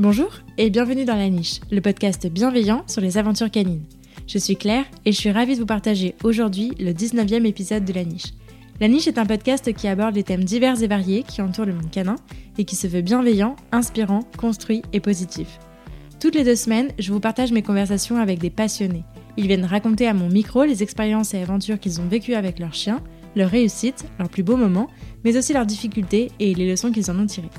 Bonjour et bienvenue dans La Niche, le podcast bienveillant sur les aventures canines. Je suis Claire et je suis ravie de vous partager aujourd'hui le 19e épisode de La Niche. La Niche est un podcast qui aborde des thèmes divers et variés qui entourent le monde canin et qui se veut bienveillant, inspirant, construit et positif. Toutes les deux semaines, je vous partage mes conversations avec des passionnés. Ils viennent raconter à mon micro les expériences et aventures qu'ils ont vécues avec leurs chiens, leurs réussites, leurs plus beaux moments, mais aussi leurs difficultés et les leçons qu'ils en ont tirées.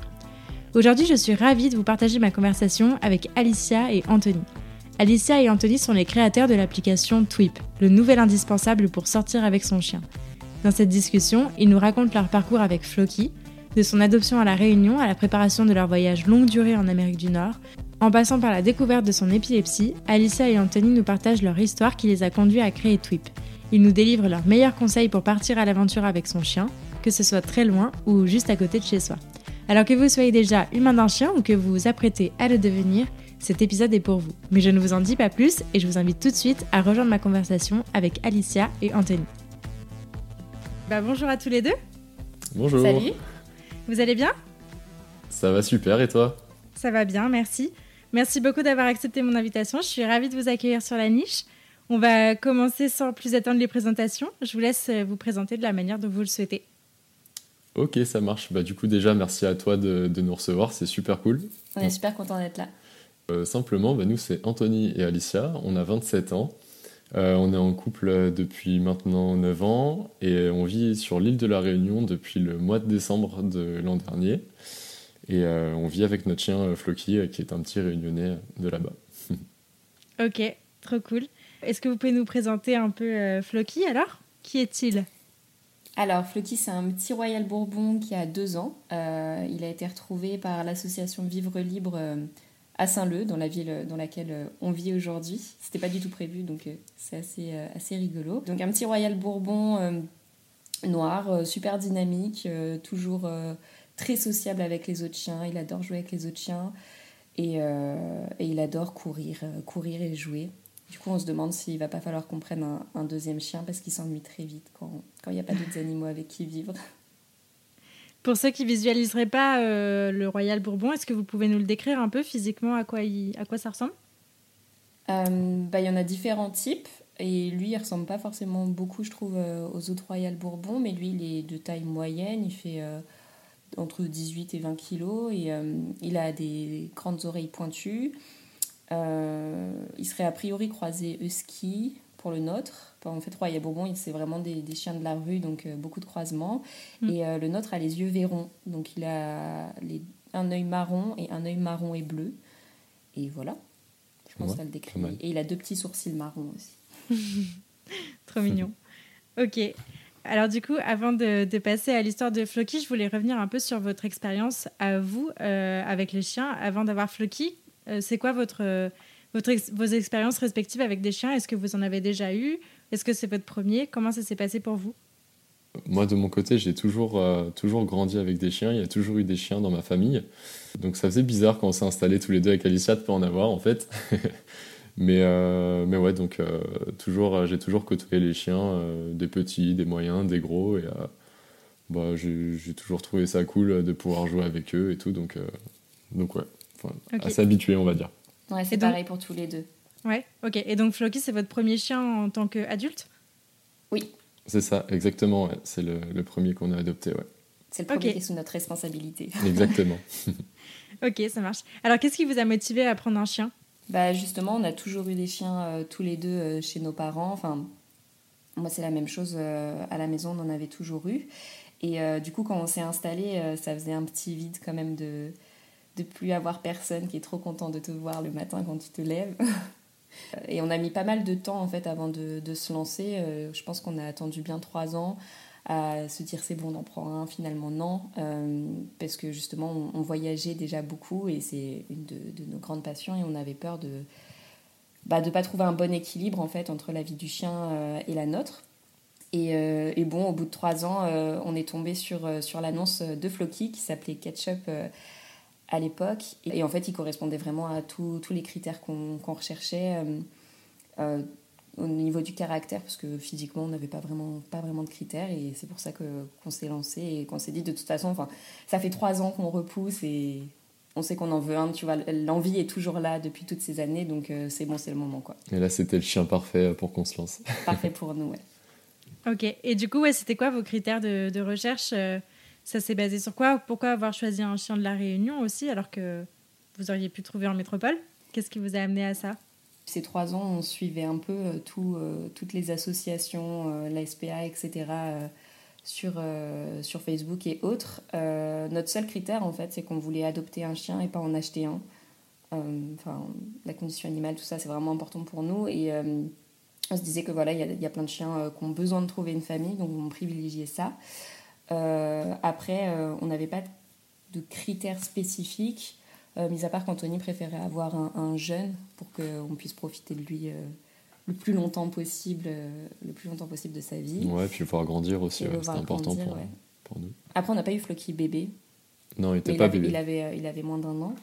Aujourd'hui, je suis ravie de vous partager ma conversation avec Alicia et Anthony. Alicia et Anthony sont les créateurs de l'application Twip, le nouvel indispensable pour sortir avec son chien. Dans cette discussion, ils nous racontent leur parcours avec Floki, de son adoption à la Réunion à la préparation de leur voyage longue durée en Amérique du Nord. En passant par la découverte de son épilepsie, Alicia et Anthony nous partagent leur histoire qui les a conduits à créer Twip. Ils nous délivrent leurs meilleurs conseils pour partir à l'aventure avec son chien, que ce soit très loin ou juste à côté de chez soi. Alors que vous soyez déjà humain d'un chien ou que vous vous apprêtez à le devenir, cet épisode est pour vous. Mais je ne vous en dis pas plus et je vous invite tout de suite à rejoindre ma conversation avec Alicia et Anthony. Bah, bonjour à tous les deux. Bonjour. Salut. Vous allez bien? Ça va super et toi? Ça va bien, merci. Merci beaucoup d'avoir accepté mon invitation. Je suis ravie de vous accueillir sur la niche. On va commencer sans plus attendre les présentations. Je vous laisse vous présenter de la manière dont vous le souhaitez. Ok, ça marche. Bah, du coup, déjà, merci à toi de, nous recevoir. C'est super cool. On est super content d'être là. Euh, simplement, bah, nous, c'est Anthony et Alicia. On a 27 ans. Euh, on est en couple depuis maintenant 9 ans et on vit sur l'île de la Réunion depuis le mois de décembre de l'an dernier. Et euh, on vit avec notre chien Floki, qui est un petit réunionnais de là-bas. ok, trop cool. Est-ce que vous pouvez nous présenter un peu Floki alors? Qui est-il? Alors, Floki, c'est un petit Royal Bourbon qui a deux ans. Euh, il a été retrouvé par l'association Vivre Libre euh, à Saint-Leu, dans la ville dans laquelle euh, on vit aujourd'hui. C'était pas du tout prévu, donc c'est assez, rigolo. Donc, un petit Royal Bourbon noir, super dynamique, toujours très sociable avec les autres chiens. Il adore jouer avec les autres chiens et il adore courir, courir et jouer. Du coup, on se demande s'il va pas falloir qu'on prenne un, deuxième chien parce qu'il s'ennuie très vite quand il n'y a pas d'autres animaux avec qui vivre. Pour ceux qui visualiseraient pas euh, le Royal Bourbon, est-ce que vous pouvez nous le décrire un peu physiquement à quoi, il, à quoi ça ressemble? Euh, bah, Il y en a différents types. Et lui, il ressemble pas forcément beaucoup, je trouve, euh, aux autres Royal Bourbon. Mais lui, il est de taille moyenne. Il fait entre 18 et 20 kilos. Et il a des grandes oreilles pointues. Euh, il serait a priori croisé husky pour le nôtre. En fait, Royal Bourbon, c'est vraiment des, chiens de la rue, donc euh, beaucoup de croisements. Mm. Et euh, le nôtre a les yeux verrons, donc il a les, un œil marron et un œil marron et bleu. Et voilà, je pense que ça le décrit. Et il a deux petits sourcils marrons aussi. Trop mignon. ok. Alors du coup, avant de, passer à l'histoire de Floki, je voulais revenir un peu sur votre expérience à vous avec les chiens. Avant d'avoir Floki, euh, c'est quoi votre, votre vos expériences respectives avec des chiens? Est-ce que vous en avez déjà eu? Est-ce que c'est votre premier? Comment ça s'est passé pour vous? Moi, de mon côté, j'ai toujours, euh, toujours grandi avec des chiens. Il y a toujours eu des chiens dans ma famille. Donc, ça faisait bizarre quand on s'est installés tous les deux avec Alicia de pas en avoir, en fait. mais, euh, mais ouais, donc, toujours, j'ai toujours côtoyé les chiens, des petits, des moyens, des gros. Et bah, j'ai toujours trouvé ça cool de pouvoir jouer avec eux et tout. Donc, donc ouais à s'habituer, on va dire. Ouais, c'est pareil pour tous les deux. Ouais, ok. Et donc Floki, c'est votre premier chien en tant qu'adulte? Oui. C'est ça, exactement. C'est le, premier qu'on a adopté, ouais. C'est le premier qui est sous notre responsabilité. Exactement. ok, ça marche. Alors, qu'est-ce qui vous a motivé à prendre un chien? Bah Justement, on a toujours eu des chiens euh, tous les deux euh, chez nos parents. Enfin, moi, c'est la même chose euh, à la maison, on en avait toujours eu. Et du coup, quand on s'est installé, ça faisait un petit vide quand même de, de plus avoir personne qui est trop content de te voir le matin quand tu te lèves. Et on a mis pas mal de temps en fait avant de, se lancer. Euh, je pense qu'on a attendu bien trois ans à se dire c'est bon, on en prend un. Finalement, non. Euh, parce que justement, on, voyageait déjà beaucoup et c'est une de, nos grandes passions et on avait peur de ne bah, de pas trouver un bon équilibre en fait entre la vie du chien euh, et la nôtre. Et, et, bon, au bout de trois ans, on est tombé sur, sur l'annonce de Floki qui s'appelait Ketchup à l'époque. Et en fait, il correspondait vraiment à tous les critères qu'on recherchait euh, euh, au niveau du caractère, parce que physiquement, on n'avait pas vraiment, pas vraiment de critères. Et c'est pour ça qu'on s'est lancé et qu'on s'est dit, de toute façon, ça fait trois ans qu'on repousse et, on sait qu'on en veut un, tu vois, l'envie est toujours là depuis toutes ces années, donc euh, c'est bon, c'est le moment, quoi. Et là, c'était le chien parfait pour qu'on se lance. Parfait pour nous, ouais. Ok, et du coup, ouais, c'était quoi vos critères de, de recherche euh, Ça s'est basé sur quoi? Pourquoi avoir choisi un chien de la Réunion aussi, alors que vous auriez pu trouver en métropole? Qu'est-ce qui vous a amené à ça? Ces trois ans, on suivait un peu euh, tout, toutes les associations, la SPA, etc., sur, euh, sur Facebook et autres. Euh, notre seul critère, en fait, c'est qu'on voulait adopter un chien et pas en acheter un. Euh, enfin, la condition animale, tout ça, c'est vraiment important pour nous. Et on se disait que voilà, il y, a plein de chiens qui ont besoin de trouver une famille, donc on privilégiait ça. Après, on n'avait pas de critères spécifiques, mis à part qu'Anthony préférait avoir un, un jeune pour qu'on puisse profiter de lui le plus longtemps possible, euh, le plus longtemps possible de sa vie. Ouais, puis voir grandir aussi, c'était important pour, pour, nous. Après, on n'a pas eu Floki bébé. Non, il n'était pas avait, bébé. Il avait, euh, il avait moins d'un an.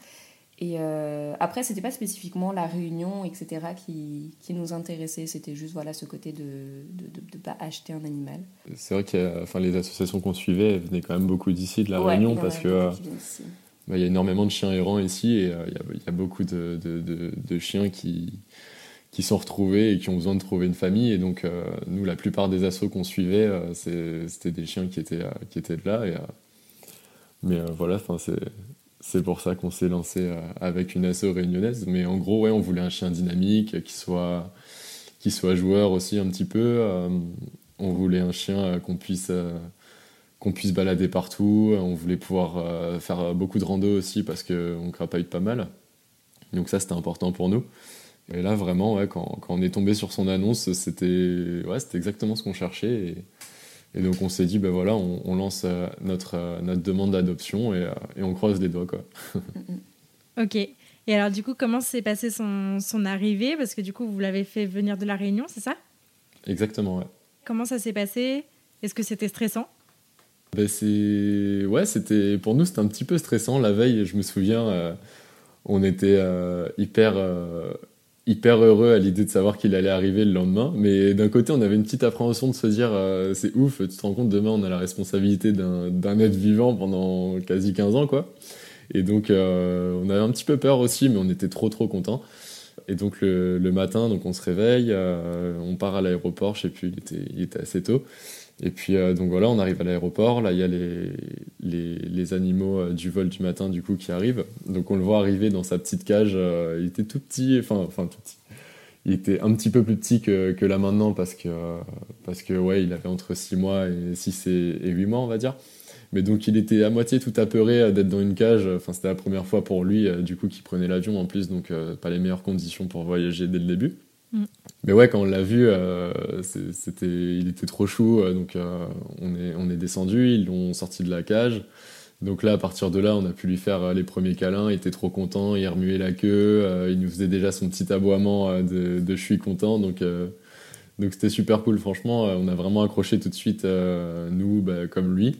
Et euh, après, c'était pas spécifiquement la réunion, etc., qui, qui nous intéressait. C'était juste voilà, ce côté de ne de, de, pas acheter un animal. C'est vrai que enfin, les associations qu'on suivait venaient quand même beaucoup d'ici, de la réunion, parce que bah, il y a énormément de chiens errants ici et il y, a, y, a beaucoup de, de chiens qui, qui sont retrouvés et qui ont besoin de trouver une famille. Et donc, euh, nous, la plupart des assauts qu'on suivait, euh, c'était des chiens qui étaient, euh, qui étaient là. Et, mais voilà, c'est pour ça qu'on s'est lancé avec une asso réunionnaise. Mais en gros, ouais, on voulait un chien dynamique, qui soit, qui soit joueur aussi un petit peu. on voulait un chien qu'on puisse qu'on puisse balader partout. On voulait pouvoir faire beaucoup de rando aussi parce qu'on crapaille pas mal. Donc ça, c'était important pour nous. Et là, vraiment, ouais, quand, quand, on est tombé sur son annonce, c'était ouais, exactement ce qu'on cherchait. Et, donc, on s'est dit, ben voilà, on, on lance euh, notre, euh, notre demande d'adoption et, euh, et, on croise les doigts. Quoi. ok. Et alors, du coup, comment s'est passé son, son, arrivée? Parce que du coup, vous l'avez fait venir de La Réunion, c'est ça? Exactement, ouais. Comment ça s'est passé? Est-ce que c'était stressant? Ben c'est ouais c'était pour nous c'était un petit peu stressant la veille je me souviens on était hyper hyper heureux à l'idée de savoir qu'il allait arriver le lendemain. Mais d'un côté, on avait une petite appréhension de se dire euh, c'est ouf, tu te rends compte, demain on a la responsabilité d'un être vivant pendant quasi 15 ans, quoi. Et donc, euh, on avait un petit peu peur aussi, mais on était trop trop contents. Et donc, le, le matin, donc on se réveille, euh, on part à l'aéroport, je sais plus, il était, il était assez tôt. Et puis euh, donc voilà, on arrive à l'aéroport, là il y a les, les, animaux euh, du vol du matin du coup qui arrivent. Donc on le voit arriver dans sa petite cage, euh, il était tout petit, enfin, enfin tout petit. Il était un petit peu plus petit que, que là maintenant parce que, parce que ouais, il avait entre 6 mois et 6 et, et 8 mois on va dire. Mais donc il était à moitié tout apeuré d'être dans une cage. Enfin, c'était la première fois pour lui, du coup, qu'il prenait l'avion en plus, donc pas les meilleures conditions pour voyager dès le début. Mm. Mais ouais, quand on l'a vu, euh, c'était, il était trop chou. Euh, donc euh, on, est, on est descendu, ils l'ont sorti de la cage. Donc là, à partir de là, on a pu lui faire les premiers câlins. Il était trop content, il remuait la queue, il nous faisait déjà son petit aboiement de, de je suis content. Donc donc c'était super cool, franchement. On a vraiment accroché tout de suite, nous, bah, comme lui.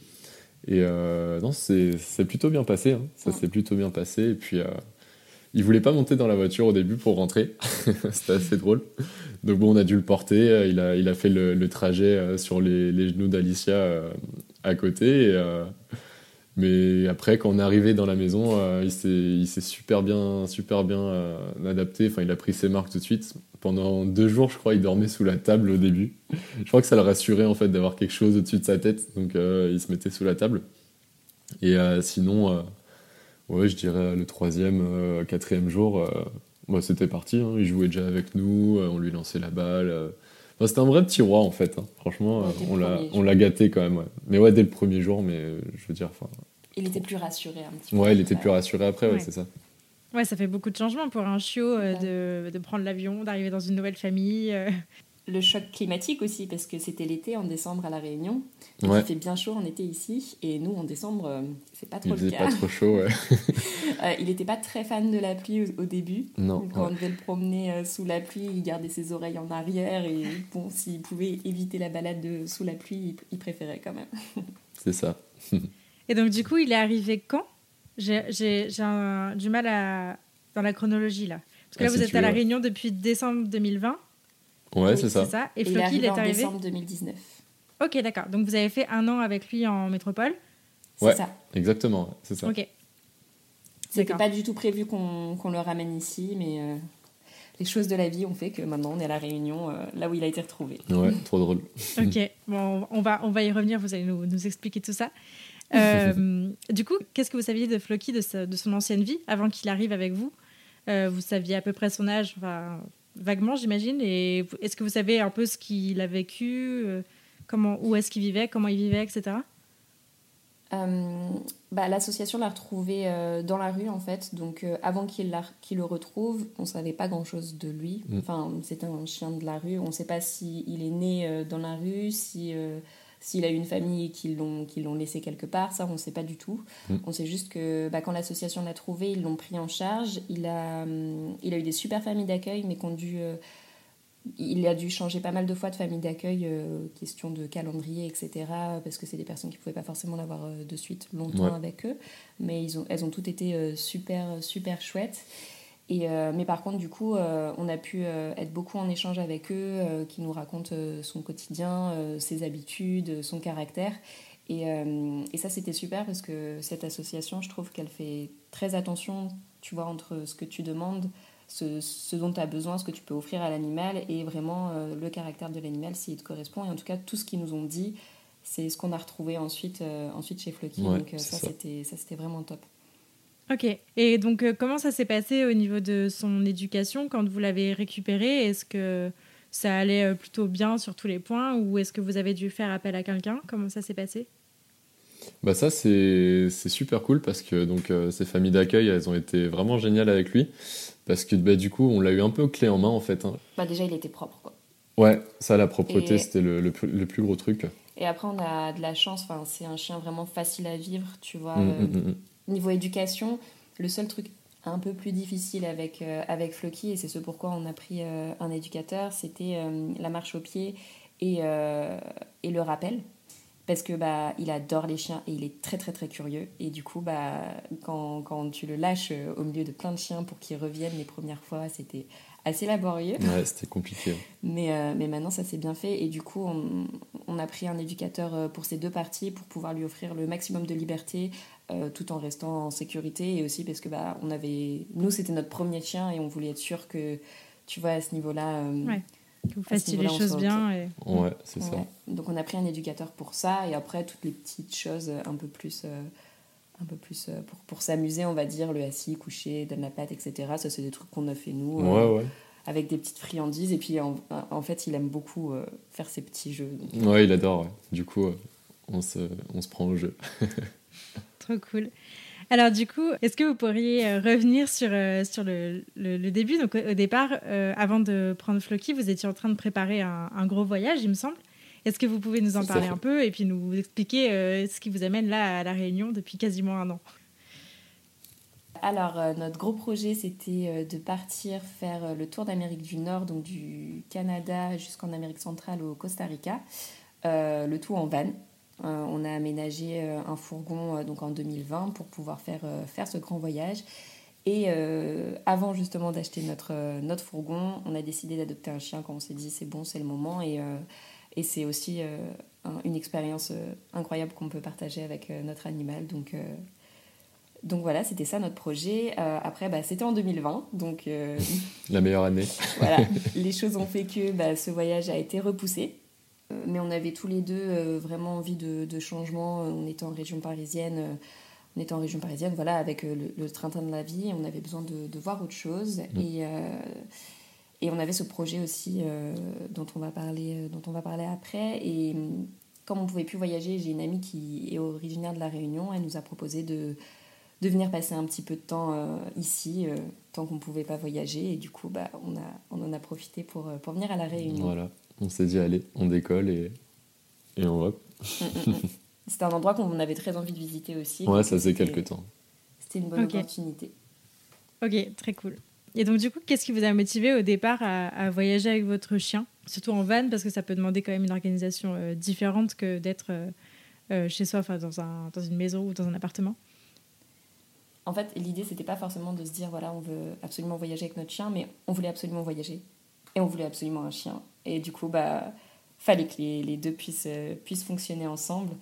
Et non, c'est plutôt bien passé. Hein. Ça s'est plutôt bien passé. Et puis il voulait pas monter dans la voiture au début pour rentrer. C'était assez drôle. Donc bon, on a dû le porter. Euh, il a, il a fait le, trajet euh, sur les, les genoux d'Alicia euh, à côté. mais après, quand on est arrivé dans la maison, il s'est super bien, super bien adapté. Enfin, il a pris ses marques tout de suite. Pendant deux jours, je crois, il dormait sous la table au début. Je crois que ça le rassurait en fait d'avoir quelque chose au-dessus de sa tête. Donc il se mettait sous la table. Et sinon Ouais, je dirais le troisième, euh, quatrième jour, euh, bah, c'était parti. Hein. il jouait déjà avec nous, euh, on lui lançait la balle. c'était un vrai petit roi en fait. Hein. Franchement, on l'a, on l'a gâté quand même. Mais ouais, dès le premier jour, mais je veux dire, enfin. Il était plus rassuré un petit peu. Ouais, il était plus rassuré après, ouais, c'est ça. Ouais, ça fait beaucoup de changements pour un chiot de, de, prendre l'avion, d'arriver dans une nouvelle famille le choc climatique aussi, parce que c'était l'été en décembre à La Réunion. Il fait bien chaud en été ici, et nous en décembre, euh, c'est pas trop il le cas. pas trop chaud, ouais. Euh, il n'était pas très fan de la pluie au, début. Non. Quand on devait le promener euh, sous la pluie, il gardait ses oreilles en arrière, et bon, s'il pouvait éviter la balade de, sous la pluie, il, préférait quand même. c'est ça. et donc, du coup, il est arrivé quand? J'ai du mal à... dans la chronologie là. Parce que là, ah, vous êtes à La Réunion depuis décembre 2020. Ouais, c'est ça. Et, Floki, il, est arrivé en décembre 2019. Ok, d'accord. Donc vous avez fait un an avec lui en métropole C'est ça. Exactement, c'est ça. Ok. C'était pas du tout prévu qu'on le ramène ici, mais les choses de la vie ont fait que maintenant on est à La Réunion, là où il a été retrouvé. Ouais, trop drôle. ok, bon, on va, on va y revenir, vous allez nous, nous expliquer tout ça. du coup, qu'est-ce que vous saviez de Floki, de, de son ancienne vie, avant qu'il arrive avec vous? Vous saviez à peu près son âge, enfin, vaguement, j'imagine. Et est-ce que vous savez un peu ce qu'il a vécu, euh, comment, où est-ce qu'il vivait, comment il vivait, etc. Euh, bah, L'association l'a retrouvé euh, dans la rue en fait, donc avant qu'il le retrouve, on savait pas grand chose de lui. Mm. Enfin, c'était un chien de la rue. On ne sait pas s'il il est né dans la rue, si s'il a eu une famille qui l'ont qui l'ont laissé quelque part, ça on ne sait pas du tout. Mm. On sait juste que bah, quand l'association l'a trouvé, ils l'ont pris en charge. Il a, hum, il a eu des super familles d'accueil, mais qu'on dû, euh, il a dû changer pas mal de fois de famille d'accueil, euh, question de calendrier, etc. Parce que c'est des personnes qui ne pouvaient pas forcément l'avoir euh, de suite longtemps avec eux. Mais ils ont, elles ont toutes été super, super chouettes. Et, euh, mais par contre, du coup, euh, on a pu euh, être beaucoup en échange avec eux, qui nous racontent son quotidien, ses habitudes, son caractère. Et, et ça, c'était super parce que cette association, je trouve qu'elle fait très attention, tu vois, entre ce que tu demandes, ce, ce dont tu as besoin, ce que tu peux offrir à l'animal et vraiment le caractère de l'animal s'il te correspond. Et en tout cas, tout ce qu'ils nous ont dit, c'est ce qu'on a retrouvé ensuite, ensuite chez Floki. Donc ça, ça. c'était vraiment top. Ok. Et donc, euh, comment ça s'est passé au niveau de son éducation quand vous l'avez récupéré? Est-ce que ça allait euh, plutôt bien sur tous les points ou est-ce que vous avez dû faire appel à quelqu'un? Comment ça s'est passé? Bah ça c'est super cool parce que donc euh, ces familles d'accueil elles ont été vraiment géniales avec lui parce que bah, du coup on l'a eu un peu clé en main en fait. Hein. Bah déjà il était propre quoi. Ouais ça la propreté c'était le, le, plus gros truc. Et après on a de la chance, enfin c'est un chien vraiment facile à vivre tu vois. Mmh, mmh, mmh, Niveau éducation, le seul truc un peu plus difficile avec, euh, avec Floki, et c'est ce pourquoi on a pris euh, un éducateur, c'était euh, la marche au pied et, et le rappel. Parce que bah, il adore les chiens et il est très très très curieux. Et du coup, bah, quand, quand tu le lâches au milieu de plein de chiens pour qu'ils reviennent les premières fois, c'était assez laborieux. Ouais, c'était compliqué. mais, mais maintenant, ça s'est bien fait. Et du coup, on, on, a pris un éducateur pour ces deux parties pour pouvoir lui offrir le maximum de liberté, euh, tout en restant en sécurité et aussi parce que bah, on avait nous c'était notre premier chien et on voulait être sûr que tu vois à ce niveau-là euh, ouais. que vous fassiez les choses bien et... ouais c'est ça. Donc on a pris un éducateur pour ça et après toutes les petites choses un peu plus euh, un peu plus pour, pour s'amuser on va dire le assis couché donne la patte etc ça c'est des trucs qu'on a fait nous avec des petites friandises. Et puis en, en fait il aime beaucoup faire ses petits jeux ouais il adore du coup on se, on se prend au jeu Trop cool. Alors du coup, est-ce que vous pourriez euh, revenir sur, euh, sur le, le, début? Donc au, départ, euh, avant de prendre Floki, vous étiez en train de préparer un, un gros voyage, il me semble. Est-ce que vous pouvez nous en parler un peu et puis nous expliquer ce qui vous amène là à La Réunion depuis quasiment un an? Alors, notre gros projet, c'était de partir faire le tour d'Amérique du Nord, donc du Canada jusqu'en Amérique centrale au Costa Rica, le tout en van. Euh, on a aménagé euh, un fourgon euh, donc en 2020 pour pouvoir faire, faire ce grand voyage. Et avant justement d'acheter notre, notre fourgon, on a décidé d'adopter un chien quand on s'est dit c'est bon, c'est le moment. Et, et c'est aussi une expérience incroyable qu'on peut partager avec notre animal. Donc, donc voilà, c'était ça notre projet. après, bah, c'était en 2020. Donc, La meilleure année. voilà, les choses ont fait que bah, ce voyage a été repoussé. Euh, mais on avait tous les deux euh, vraiment envie de, de, changement. Euh, on était en région parisienne on était en région parisienne, voilà, avec le, train-train de la vie, on avait besoin de, de voir autre chose. Mm. Et, et on avait ce projet aussi dont, on va parler, dont on va parler après. Et comme on ne pouvait plus voyager, j'ai une amie qui est originaire de La Réunion, elle nous a proposé de, de venir passer un petit peu de temps ici, tant qu'on ne pouvait pas voyager. Et du coup, bah, on, a, on en a profité pour, pour venir à La Réunion. Voilà on s'est dit, allez, on décolle et, et on va. Mm, mm, mm. C'était un endroit qu'on avait très envie de visiter aussi. Ouais, ça faisait quelques temps. C'était une bonne opportunité. Ok, très cool. Et donc, du coup, qu'est-ce qui vous a motivé au départ à, voyager avec votre chien Surtout en van, parce que ça peut demander quand même une organisation euh, différente que d'être euh, euh, chez soi, enfin, dans, un, dans une maison ou dans un appartement? En fait, l'idée, c'était pas forcément de se dire, voilà, on veut absolument voyager avec notre chien, mais on voulait absolument voyager. Et on voulait absolument un chien. Et du coup, bah, fallait que les, les deux puissent, euh, puissent fonctionner ensemble.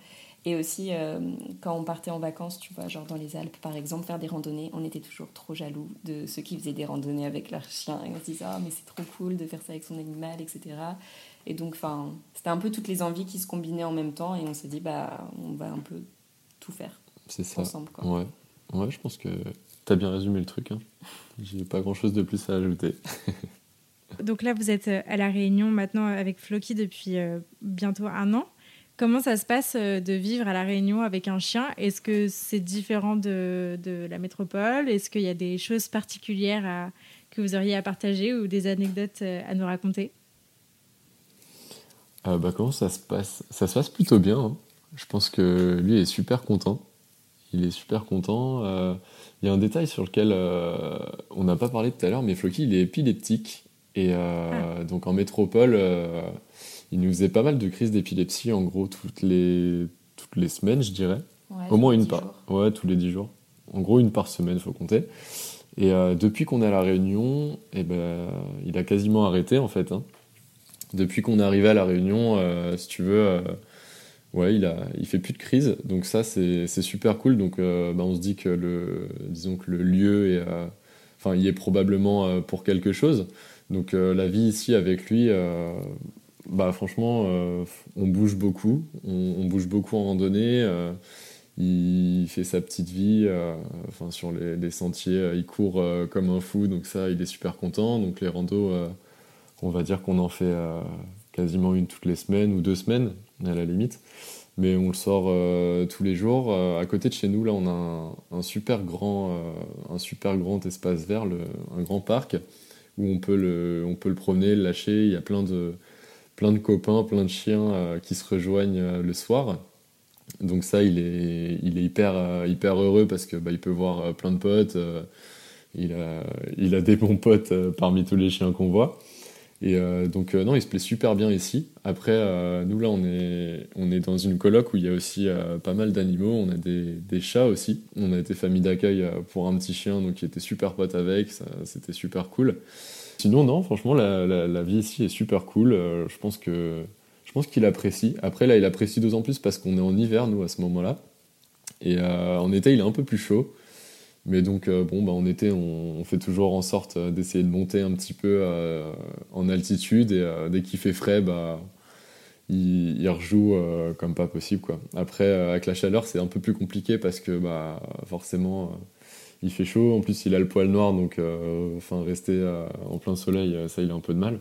Et aussi, euh, quand on partait en vacances, tu vois, genre dans les Alpes, par exemple, faire des randonnées, on était toujours trop jaloux de ceux qui faisaient des randonnées avec leur chien. Et on se disait, ah, mais c'est trop cool de faire ça avec son animal, etc. Et donc, enfin, c'était un peu toutes les envies qui se combinaient en même temps. Et on s'est dit, bah, on va un peu tout faire. C'est ça. Ensemble, quoi. Ouais. ouais, je pense que tu as bien résumé le truc. Hein. J'ai pas grand chose de plus à ajouter. donc là, vous êtes à La Réunion maintenant avec Floki depuis euh, bientôt un an. Comment ça se passe euh, de vivre à La Réunion avec un chien? Est-ce que c'est différent de, la métropole? Est-ce qu'il y a des choses particulières que vous auriez à partager ou des anecdotes euh, à nous raconter? Euh, bah, Comment ça se passe? Ça se passe plutôt bien. Hein. Je pense que lui est super content. Il est super content. Il y a un détail sur lequel on n'a pas parlé tout à l'heure, mais Floki, il est épileptique. Et ah. donc en métropole il nous faisait pas mal de crises d'épilepsie, en gros, toutes les, toutes les semaines, je dirais. Au moins une par. Ouais, tous les dix jours. En gros, une par semaine, faut compter. Et euh, depuis qu'on est à La Réunion, eh ben, il a quasiment arrêté, en fait. Hein. Depuis qu'on est arrivé à La Réunion, euh, si tu veux, euh, ouais, il, a, il fait plus de crise. Donc ça, c'est super cool. Donc bah, on se dit que le, disons que le lieu est, enfin, il est probablement pour quelque chose. Donc la vie ici avec lui, bah franchement, euh, on bouge beaucoup. On, bouge beaucoup en randonnée. Euh, il fait sa petite vie. Euh, enfin, sur les, sentiers, il court comme un fou. Donc ça, il est super content. Donc les randos, on va dire qu'on en fait quasiment une toutes les semaines ou deux semaines, à la limite. Mais on le sort tous les jours. à côté de chez nous, là, on a un super grand espace vert, un grand parc, où on peut, le, on le promener, le lâcher. Il y a plein de copains, plein de chiens euh, qui se rejoignent euh, le soir. Donc ça, il est, euh, hyper heureux parce que bah, il peut voir plein de potes. il, a, il a des bons potes parmi tous les chiens qu'on voit. Et donc non, il se plaît super bien ici. Après, nous là, on est, on est dans une coloc où il y a aussi pas mal d'animaux. On a des, chats aussi. On a été famille d'accueil pour un petit chien, donc il était super pote avec. C'était super cool. Sinon, non, franchement, la, vie ici est super cool. Euh, je pense que je pense qu'il apprécie. Après, là, il apprécie d'autant plus parce qu'on est en hiver, nous, à ce moment-là. Et euh, en été, il est un peu plus chaud. Mais donc, euh, bon, bah, en été, on, fait toujours en sorte d'essayer de monter un petit peu en altitude. Et dès qu'il fait frais, bah, il, rejoue comme pas possible. Après, avec la chaleur, c'est un peu plus compliqué parce que bah, forcément il fait chaud, en plus il a le poil noir, donc euh, enfin rester euh, en plein soleil, euh, ça il a un peu de mal.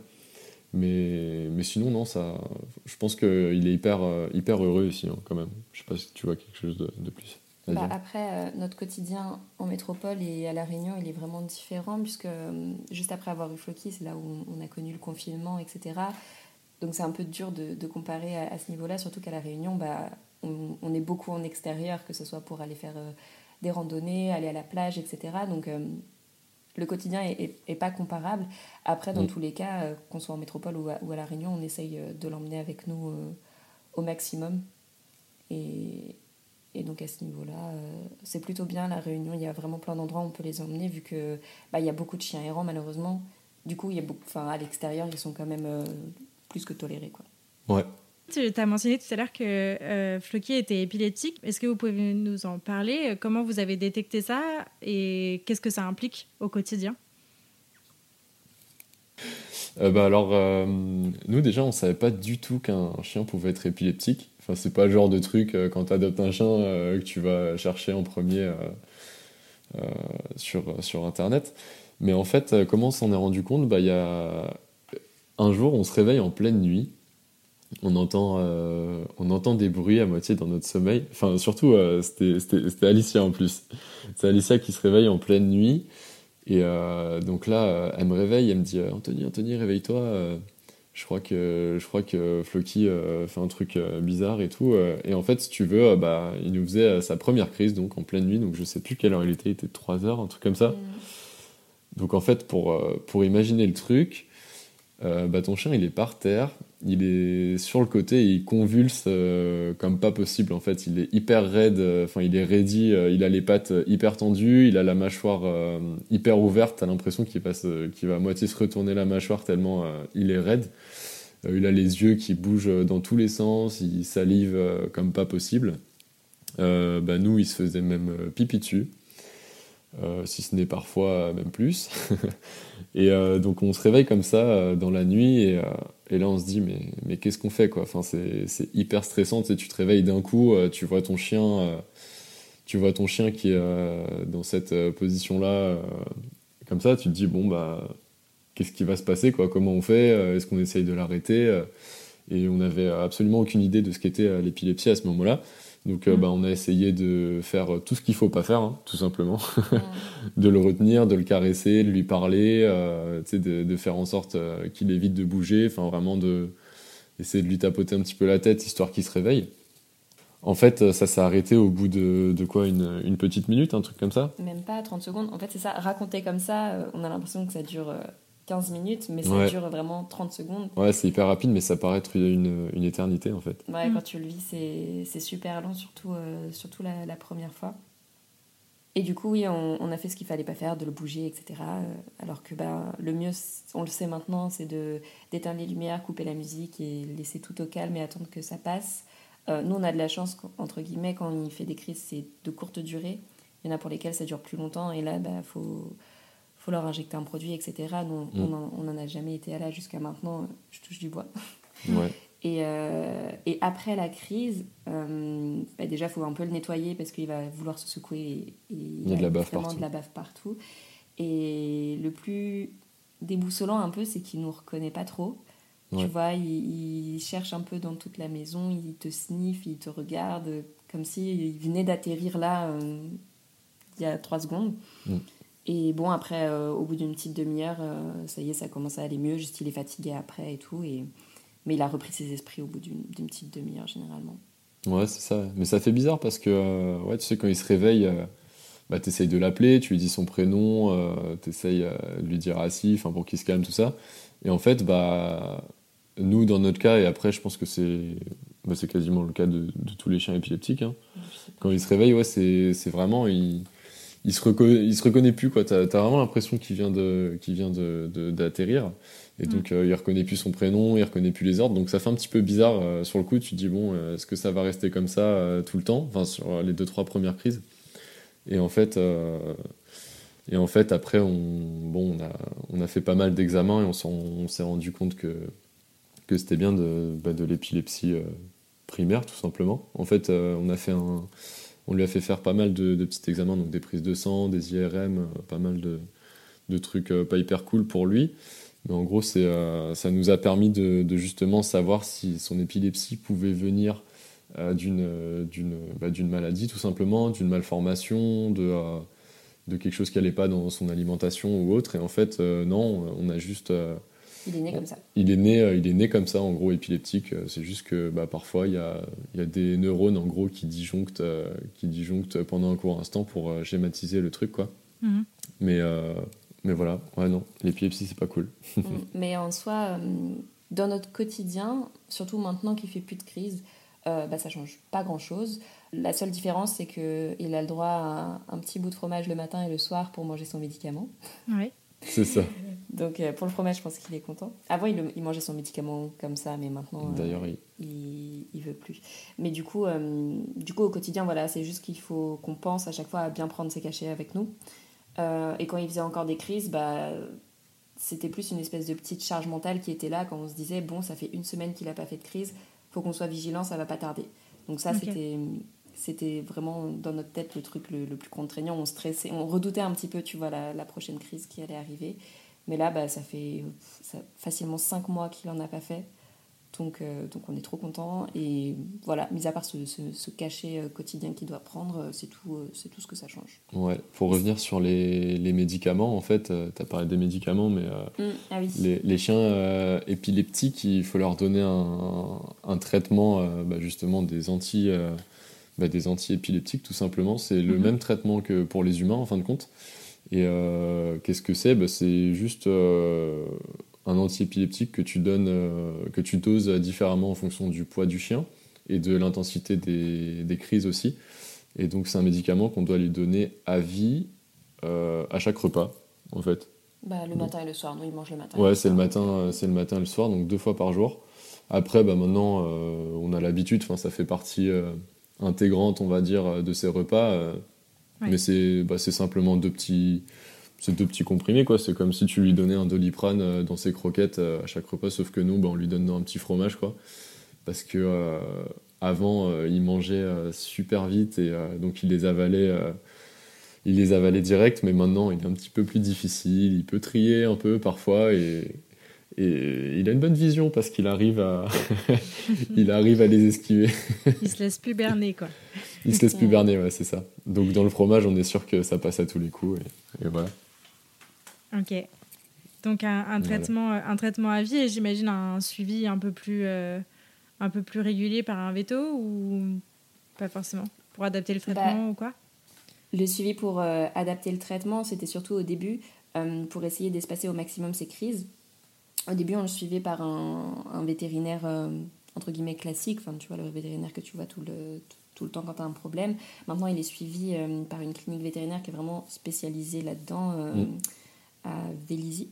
Mais, mais sinon, non, ça, je pense qu'il est hyper, hyper heureux ici, hein, quand même. Je sais pas si tu vois quelque chose de, plus. Bah, après, notre quotidien en métropole et à La Réunion, il est vraiment différent, puisque juste après avoir eu Floki, c'est là où on a connu le confinement, etc. Donc c'est un peu dur de, de comparer à, ce niveau-là, surtout qu'à La Réunion, bah, on, on, est beaucoup en extérieur, que ce soit pour aller faire des randonnées, aller à la plage, etc. Donc euh, le quotidien est, pas comparable. Après, dans mm. tous les cas, euh, qu'on soit en métropole ou à, La Réunion, on essaye euh, de l'emmener avec nous au maximum. Et, et, donc à ce niveau-là, c'est plutôt bien La Réunion. Il y a vraiment plein d'endroits où on peut les emmener, vu que bah, il y a beaucoup de chiens errants malheureusement. Du coup, il y a beaucoup, à l'extérieur, ils sont quand même plus que tolérés. Quoi. Ouais, tu as mentionné tout à l'heure que euh, Floki était épileptique. Est-ce que vous pouvez nous en parler? Comment vous avez détecté ça et qu'est-ce que ça implique au quotidien? Euh, bah alors, euh, nous déjà, on savait pas du tout qu'un chien pouvait être épileptique. Enfin, c'est pas le genre de truc quand tu adoptes un chien que tu vas chercher en premier sur, sur Internet. Mais en fait, comment on s'en est rendu compte? Bah, y a un jour, on se réveille en pleine nuit on entend, euh, on entend des bruits à moitié dans notre sommeil. Enfin, surtout, euh, c'était Alicia en plus. C'est Alicia qui se réveille en pleine nuit. Et euh, donc là, elle me réveille, elle me dit Anthony, Anthony, réveille-toi. Je crois que, je crois que Floki fait un truc bizarre et tout. et en fait, si tu veux, bah, il nous faisait sa première crise, donc en pleine nuit. Donc je sais plus quelle heure il était, il était 3 heures, un truc comme ça. Mmh. Donc en fait, pour, pour imaginer le truc, bah, ton chien il est par terre, il est sur le côté il convulse euh, comme pas possible en fait il est hyper raide euh, enfin il est euh, il a les pattes hyper tendues il a la mâchoire hyper ouverte t'as l'impression qu'il passe qu'il va à moitié se retourner la mâchoire tellement il est raide il a les yeux qui bougent dans tous les sens il salive comme pas possible bah, nous, il se faisait même pipi dessus. si ce n'est parfois même plus. et donc on se réveille comme ça dans la nuit et, là on se dit mais, mais qu'est-ce qu'on fait quoi? Enfin, C'est hyper stressant, tu, tu te réveilles d'un coup, tu vois ton chien, tu vois ton chien qui est dans cette position-là, comme ça, tu te dis bon bah qu'est-ce qui va se passer, quoi, comment on fait, euh, est-ce qu'on essaye de l'arrêter euh, Et on n'avait absolument aucune idée de ce qu'était euh, l'épilepsie à ce moment-là. Donc mm. bah, on a essayé de faire tout ce qu'il faut pas faire, hein, tout simplement. Mm. de le retenir, de le caresser, de lui parler, de, de, faire en sorte qu'il évite de bouger, enfin vraiment de essayer de lui tapoter un petit peu la tête histoire qu'il se réveille. En fait, ça s'est arrêté au bout de, de quoi une, une, petite minute, un truc comme ça? Même pas 30 secondes. En fait, c'est ça, raconter comme ça, on a l'impression que ça dure 15 minutes, mais ça dure vraiment 30 secondes. Ouais, c'est hyper rapide, mais ça paraît être une, une éternité en fait. Ouais, mm. quand tu le vis, c'est super long, surtout, euh, surtout la, la, première fois. Et du coup, oui, on, on a fait ce qu'il fallait pas faire, de le bouger, etc. Euh, alors que bah, le mieux, on le sait maintenant, c'est d'éteindre les lumières, couper la musique et laisser tout au calme et attendre que ça passe. Euh, nous, on a de la chance, entre guillemets, quand il fait des crises, c'est de courte durée. Il y en a pour lesquelles ça dure plus longtemps, et là, il bah, faut faut leur injecter un produit, etc. On n'en mm. a jamais été à là jusqu'à maintenant, je touche du bois. Et, euh, et, après la crise, euh, bah déjà, il faut un peu le nettoyer parce qu'il va vouloir se secouer et, il y a de la baffe partout. de la baffe partout. Et le plus déboussolant un peu, c'est qu'il ne nous reconnaît pas trop. Tu vois, il, cherche un peu dans toute la maison, il te sniffe, il te regarde, comme s'il venait d'atterrir là euh, il y a trois secondes. Mm. Et bon, après, euh, au bout d'une petite demi-heure, euh, ça y est, ça commence à aller mieux. Juste, il est fatigué après et tout. Et... Mais il a repris ses esprits au bout d'une petite demi-heure, généralement. Ouais, c'est ça. Mais ça fait bizarre parce que, euh, ouais, tu sais, quand il se réveille, bah, tu essayes de l'appeler, tu lui dis son prénom, tu essayes de lui dire assis, enfin, pour qu'il se calme, tout ça. Et en fait, bah, nous, dans notre cas, et après, je pense que c'est bah, quasiment le cas de, de, tous les chiens épileptiques, hein. quand il se réveille, ouais, c'est vraiment. Il se, reconnaît, il se reconnaît plus quoi. T'as as vraiment l'impression qu'il vient de, qu'il vient de, d'atterrir. Et donc mm. euh, il reconnaît plus son prénom, il reconnaît plus les ordres. Donc ça fait un petit peu bizarre euh, sur le coup. Tu te dis bon, euh, est-ce que ça va rester comme ça tout le temps? Enfin sur les deux trois premières crises. Et en fait, et en fait après on, bon, on a, on a fait pas mal d'examens et on, on s'est rendu compte que que c'était bien de, bah, de l'épilepsie primaire tout simplement. En fait, on a fait un on lui a fait faire pas mal de, petits examens, donc des prises de sang, des IRM, euh, pas mal de, trucs euh, pas hyper cool pour lui. Mais en gros, euh, ça nous a permis de, justement savoir si son épilepsie pouvait venir d'une bah, d'une maladie, tout simplement, d'une malformation, de, de quelque chose qui n'allait pas dans son alimentation ou autre. Et en fait, non, on a juste il est né comme ça. Il est né, euh, il est né comme ça, en gros, épileptique. Euh, c'est juste que bah, parfois, il y a, y a, des neurones, en gros, qui disjonctent, euh, qui disjonctent pendant un court instant pour schématiser le truc, quoi. Mhm. Mais, mais voilà, ouais, non, l'épilepsie, c'est pas cool. Mm. mais en soi, dans notre quotidien, surtout maintenant qu'il fait plus de crise, bah, ça change pas grand-chose. La seule différence, c'est qu'il a le droit à un, petit bout de fromage le matin et le soir pour manger son médicament. Oui. C'est ça. Donc euh, pour le fromage, je pense qu'il est content. Avant, il, il, mangeait son médicament comme ça, mais maintenant, euh, D'ailleurs, il... il... veut plus. Mais du coup, euh, du coup au quotidien, voilà, c'est juste qu'il faut qu'on pense à chaque fois à bien prendre ses cachets avec nous. et quand il faisait encore des crises, bah, c'était plus une espèce de petite charge mentale qui était là quand on se disait bon, ça fait une semaine qu'il n'a pas fait de crise, faut qu'on soit vigilant, ça va pas tarder. Donc ça, c'était c'était vraiment dans notre tête le truc le, plus contraignant. On stressait, on redoutait un petit peu, tu vois, la, la prochaine crise qui allait arriver. Mais là, bah, ça fait facilement cinq mois qu'il n'en a pas fait. Donc, euh, donc on est trop content. Et voilà, mis à part ce, ce, cachet euh, quotidien qu'il doit prendre, euh, c'est tout, c'est tout ce que ça change. Ouais, pour revenir sur les, les médicaments, en fait, tu as parlé des médicaments, mais mmh, ah oui. les, les, chiens épileptiques, il faut leur donner un, un traitement bah, justement des anti... Bah, des anti-épileptiques tout simplement. C'est le mmh. même traitement que pour les humains en fin de compte. Et euh, qu'est-ce que c'est? Bah, C'est juste euh, un antiépileptique que tu donnes, euh, que tu doses différemment en fonction du poids du chien et de l'intensité des, des, crises aussi. Et donc c'est un médicament qu'on doit lui donner à vie à chaque repas, en fait. Bah, le matin et le soir, nous il mange le matin. Ouais, c'est le matin, c'est le matin et le soir, donc deux fois par jour. Après, bah, maintenant, on a l'habitude, ça fait partie intégrante, on va dire, de ses repas. Mais c'est bah, simplement deux petits, deux petits comprimés, quoi. C'est comme si tu lui donnais un doliprane dans ses croquettes à chaque repas, sauf que nous, bah, on lui donne un petit fromage, quoi. Parce que avant, il mangeait super vite et donc il les avalait il les avalait direct, mais maintenant il est un petit peu plus difficile. Il peut trier un peu parfois et, et il a une bonne vision parce qu'il arrive à, il arrive à les esquiver. il se laisse plus berner, quoi. il se laisse plus berner, ouais, c'est ça. Donc dans le fromage, on est sûr que ça passe à tous les coups et, voilà. Ok. Donc un, traitement, un traitement à vie et j'imagine un suivi un peu plus, euh, un peu plus régulier par un veto ou pas forcément pour adapter le bah, traitement ou quoi? le suivi pour euh, adapter le traitement, c'était surtout au début euh, pour essayer d'espacer au maximum ces crises. Au début, on le suivait par un, vétérinaire euh, entre guillemets classique, enfin tu vois le vétérinaire que tu vois tout le, tout, le temps quand tu as un problème. Maintenant, il est suivi par une clinique vétérinaire qui est vraiment spécialisée là-dedans mm. à Vélizy.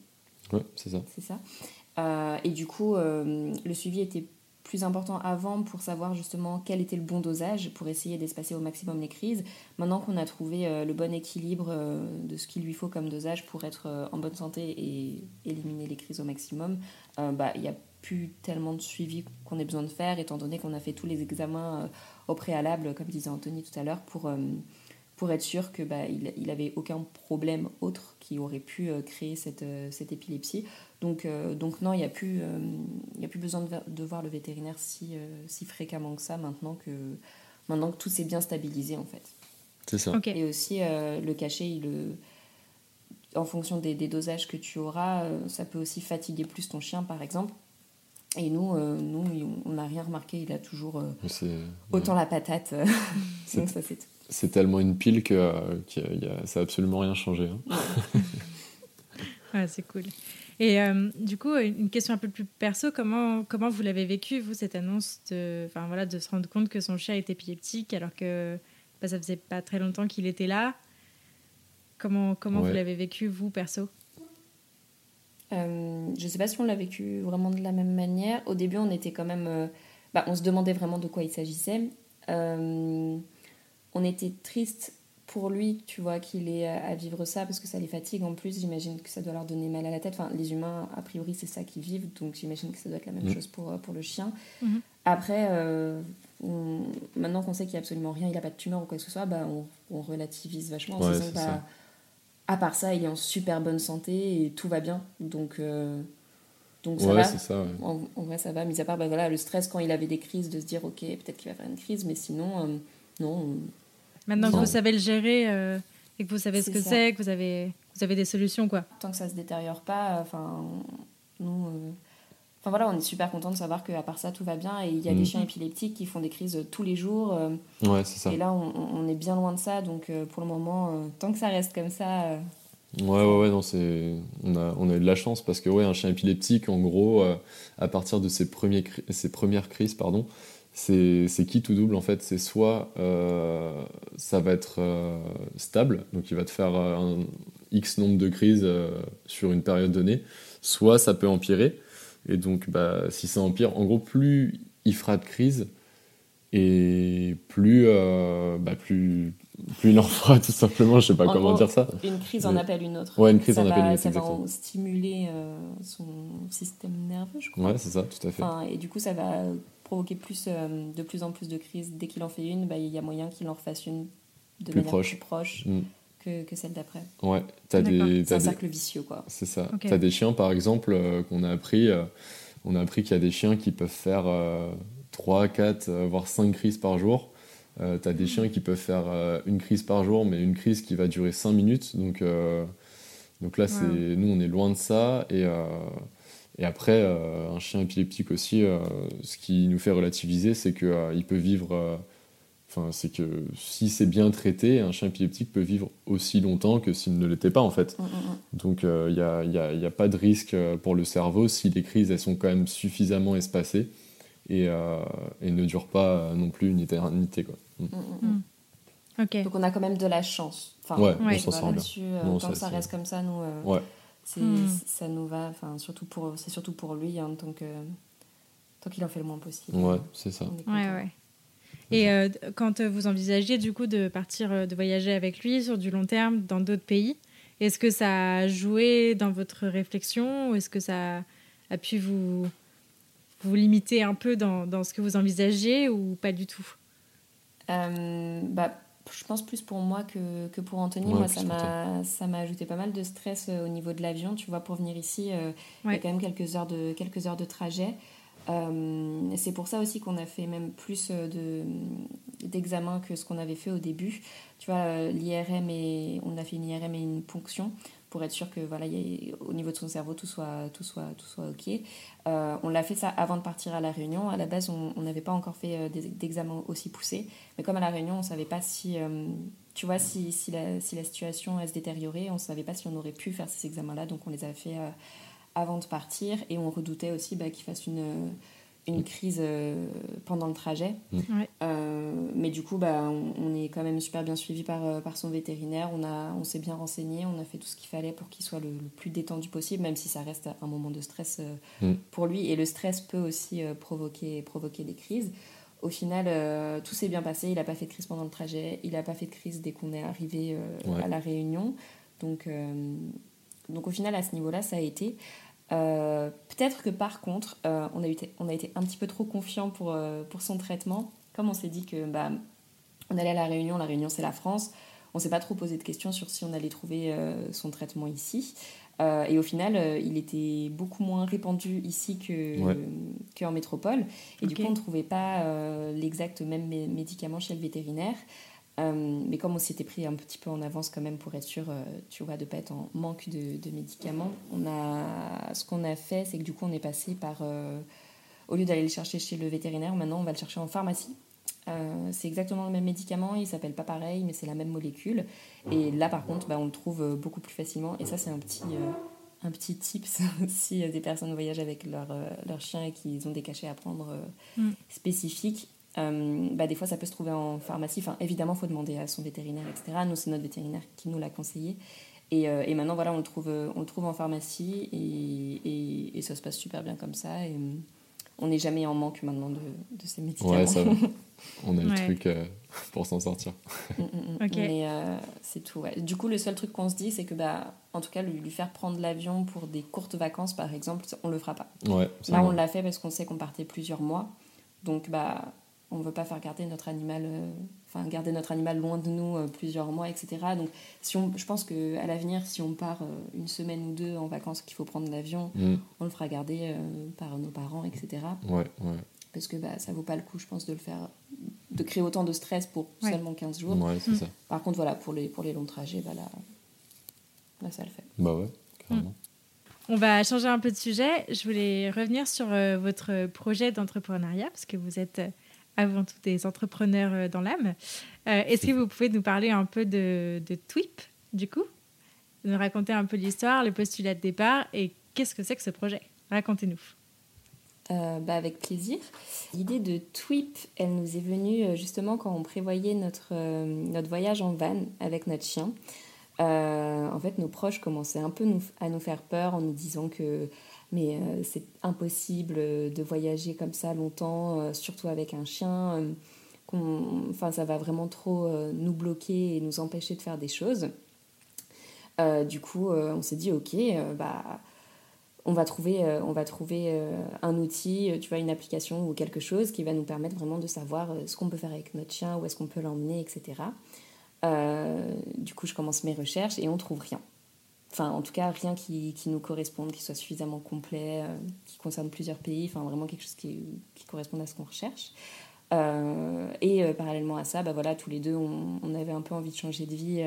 Ouais, c'est ça. C'est ça. et du coup, le suivi était plus important avant pour savoir justement quel était le bon dosage pour essayer d'espacer au maximum les crises. Maintenant qu'on a trouvé euh, le bon équilibre euh, de ce qu'il lui faut comme dosage pour être euh, en bonne santé et éliminer les crises au maximum, bah, il n'y a plus tellement de suivi qu'on ait besoin de faire étant donné qu'on a fait tous les examens au préalable, comme disait Anthony tout à l'heure, pour être sûr que bah, il, avait aucun problème autre qui aurait pu créer cette épilepsie. Donc, euh, donc non, il n'y a, plus, il a plus besoin de, de, voir le vétérinaire si, si fréquemment que ça maintenant que, maintenant que tout s'est bien stabilisé en fait. C'est ça. Et aussi le cachet, il, en fonction des, des, dosages que tu auras, ça peut aussi fatiguer plus ton chien par exemple. Et nous, nous on n'a rien remarqué, il a toujours autant la patate. donc ça c'est c'est tellement une pile que, euh, ça n'a absolument rien changé. Hein. ouais, c'est cool. Et euh, du coup, une question un peu plus perso, comment, comment vous l'avez vécu, vous, cette annonce de, enfin, voilà, de se rendre compte que son chat était épileptique alors que bah, ça faisait pas très longtemps qu'il était là? Comment, comment vous l'avez vécu, vous, perso? Euh, Je ne sais pas si on l'a vécu vraiment de la même manière. Au début, on était quand même... bah, on se demandait vraiment de quoi il s'agissait. On était triste pour lui, tu vois, qu'il ait à vivre ça parce que ça les fatigue en plus. J'imagine que ça doit leur donner mal à la tête. Enfin, les humains, a priori, c'est ça qu'ils vivent, donc j'imagine que ça doit être la même mm. chose pour, pour le chien. Mm-hmm. Après, euh, maintenant qu'on sait qu'il n'y a absolument rien, il n'a pas de tumeur ou quoi que ce soit, bah, on, relativise vachement en disant bah, à part ça, il est en super bonne santé et tout va bien. Donc. Euh, donc ça va. Ça, en, vrai, ça va. Mis à part bah, voilà, le stress quand il avait des crises, de se dire, ok, peut-être qu'il va faire une crise, mais sinon, euh, non. Maintenant que vous savez le gérer euh, et que vous savez ce que c'est, que vous avez, vous avez des solutions, quoi. Tant que ça se détériore pas, enfin, nous. Euh, enfin voilà, on est super content de savoir qu'à part ça, tout va bien. Et il y a des mm. chiens épileptiques qui font des crises euh, tous les jours. ouais, c'est ça. Et là, on, on, est bien loin de ça. Donc pour le moment, tant que ça reste comme ça. Ouais, ouais, ouais, non, c'est... On, a, on a eu de la chance parce que, ouais, un chien épileptique, en gros, à partir de ses, premiers, ses premières crises, pardon, c'est qui tout double en fait? C'est soit euh, ça va être euh, stable, donc il va te faire euh, un X nombre de crises sur une période donnée, soit ça peut empirer. Et donc bah, si ça empire, en gros, plus il fera de crises, et plus, bah, plus, plus il en fera tout simplement, je sais pas comment dire ça. Une crise en appelle une autre. Ouais, une crise en appelle une autre. Ça va stimuler son système nerveux, je crois. Ouais, c'est ça, tout à fait. et du coup, ça va provoquer plus, euh, de plus en plus de crises. Dès qu'il en fait une, bah, il y a moyen qu'il en refasse une de manière plus proche mm. que, que, celle d'après. Ouais, as des, c'est un cercle vicieux, quoi. C'est ça. Tu as des chiens, par exemple, euh, qu'on a appris, euh, on a appris qu'il y a des chiens qui peuvent faire 3, 4, voire 5 crises par jour. tu as des chiens qui peuvent faire une crise par jour, mais une crise qui va durer 5 minutes. Donc, donc là, c'est, nous, on est loin de ça. Et et après, euh, un chien épileptique aussi, euh, ce qui nous fait relativiser, c'est qu'il euh, peut vivre. Enfin, c'est que si c'est bien traité, un chien épileptique peut vivre aussi longtemps que s'il ne l'était pas, en fait. Mm, mm, mm. Donc, il n'y a, y a, y a, pas de risque pour le cerveau si les crises, elles sont quand même suffisamment espacées et, et ne durent pas non plus une éternité, quoi. Donc, on a quand même de la chance. Enfin, ouais, on s'en sort bien. tant que ça reste comme ça, nous... Ouais Hmm. ça nous va enfin surtout pour c'est surtout pour lui hein, tant que tant qu'il en fait le moins possible. Ouais c'est ça. Ouais ouais. Et quand vous envisagez du coup de partir, de voyager avec lui sur du long terme dans d'autres pays, est-ce que ça a joué dans votre réflexion ou est-ce que ça a pu vous, vous limiter un peu dans, dans ce que vous envisagez ou pas du tout? Bah, je pense plus pour moi que, que pour Anthony. moi, ça m'a, ça m'a ajouté pas mal de stress euh, au niveau de l'avion. Tu vois, pour venir ici, euh, il y a quand même quelques heures de, quelques heures de trajet. Euh, c'est pour ça aussi qu'on a fait même plus de, d'examens que ce qu'on avait fait au début. Tu vois, l'IRM et on a fait une IRM et une ponction pour être sûr que voilà, y au niveau de son cerveau, tout soit, tout soit, tout soit OK. Euh, on l'a fait ça avant de partir à La Réunion. À la base, on n'avait pas encore fait euh, d'examen aussi poussés. Mais comme à La Réunion, on ne savait pas si, euh, tu vois, si, si, la, si la situation se détériorait, on ne savait pas si on aurait pu faire ces examens-là. Donc, on les a fait avant de partir. Et on redoutait aussi bah, qu'il fasse une une crise euh, pendant le trajet. Mm. Euh, mais du coup, bah, on, est quand même super bien suivi par, euh, par son vétérinaire. On, a, on s'est bien renseigné, on a fait tout ce qu'il fallait pour qu'il soit le, plus détendu possible, même si ça reste un moment de stress mm. pour lui. Et le stress peut aussi provoquer, provoquer des crises. Au final, tout s'est bien passé. Il n'a pas fait de crise pendant le trajet. Il n'a pas fait de crise dès qu'on est arrivé à la réunion. Donc, donc au final, à ce niveau-là, ça a été. Euh, peut-être que par contre, euh, on, a été, on a été un petit peu trop confiant pour, euh, pour son traitement. Comme on s'est dit que bah, on allait à la Réunion, la Réunion c'est la France, on s'est pas trop posé de questions sur si on allait trouver son traitement ici. et au final, il était beaucoup moins répandu ici qu'en métropole. Et du coup, on ne trouvait pas l'exact même médicament chez le vétérinaire. Euh, mais comme on s'était pris un petit peu en avance quand même pour être sûr, euh, tu vois, de pas être en manque de, médicaments, on a, ce qu'on a fait, c'est que du coup on est passé par, euh, au lieu d'aller le chercher chez le vétérinaire, maintenant on va le chercher en pharmacie. C'est exactement le même médicament, il s'appelle pas pareil, mais c'est la même molécule. Et là par contre, bah, on le trouve beaucoup plus facilement. Et ça c'est un petit, un petit tip si des personnes voyagent avec leur, leur chien et qu'ils ont des cachets à prendre mm. spécifiques euh, bah, des fois, ça peut se trouver en pharmacie. Enfin, évidemment, il faut demander à son vétérinaire, etc. Nous, c'est notre vétérinaire qui nous l'a conseillé. Et, euh, et, maintenant, voilà, on le trouve, on le trouve en pharmacie et, et, ça se passe super bien comme ça. Et euh, on n'est jamais en manque maintenant de, de ces médicaments. Ouais, ça va. On a le truc pour s'en sortir. Mm, mm, mm. Mais c'est tout. Ouais. Du coup, le seul truc qu'on se dit, c'est que, bah, en tout cas, lui, lui faire prendre l'avion pour des courtes vacances, par exemple, on le fera pas. Ouais, Là, on l'a fait parce qu'on sait qu'on partait plusieurs mois. Donc, bah, on ne veut pas faire garder notre animal, euh, enfin garder notre animal loin de nous euh, plusieurs mois, etc. Donc, si on, je pense qu'à l'avenir, si on part euh, une semaine ou deux en vacances, qu'il faut prendre l'avion, mm. on le fera garder par nos parents, etc. Ouais, ouais. Parce que bah, ça vaut pas le coup, je pense, de le faire, de créer autant de stress pour seulement 15 jours. Ouais, c'est ça. Par contre, voilà, pour les, pour les longs trajets, bah, là, là, ça le fait. Bah ouais, carrément. On va changer un peu de sujet. Je voulais revenir sur votre projet d'entrepreneuriat, parce que vous êtes avant tout des entrepreneurs euh, dans l'âme. Euh, est-ce que vous pouvez nous parler un peu de, de TWIP, du coup? Nous raconter un peu l'histoire, le postulat de départ et qu'est-ce que c'est que ce projet? Racontez-nous. Euh, bah avec plaisir. L'idée de TWIP, elle nous est venue justement quand on prévoyait notre, notre voyage en van avec notre chien. En fait, nos proches commençaient un peu à nous faire peur en nous disant que mais euh, c'est impossible de voyager comme ça longtemps, euh, surtout avec un chien. Euh, enfin, ça va vraiment trop nous bloquer et nous empêcher de faire des choses. du coup, on s'est dit, ok, bah, on va trouver, on va trouver un outil, tu vois, une application ou quelque chose qui va nous permettre vraiment de savoir ce qu'on peut faire avec notre chien, où est-ce qu'on peut l'emmener, etc. du coup, je commence mes recherches et on trouve rien. Enfin, en tout cas, rien qui, nous corresponde, qui soit suffisamment complet, euh, qui concerne plusieurs pays, enfin vraiment quelque chose qui, qui corresponde à ce qu'on recherche. Euh, et euh, parallèlement à ça, bah voilà, tous les deux, on, avait un peu envie de changer de vie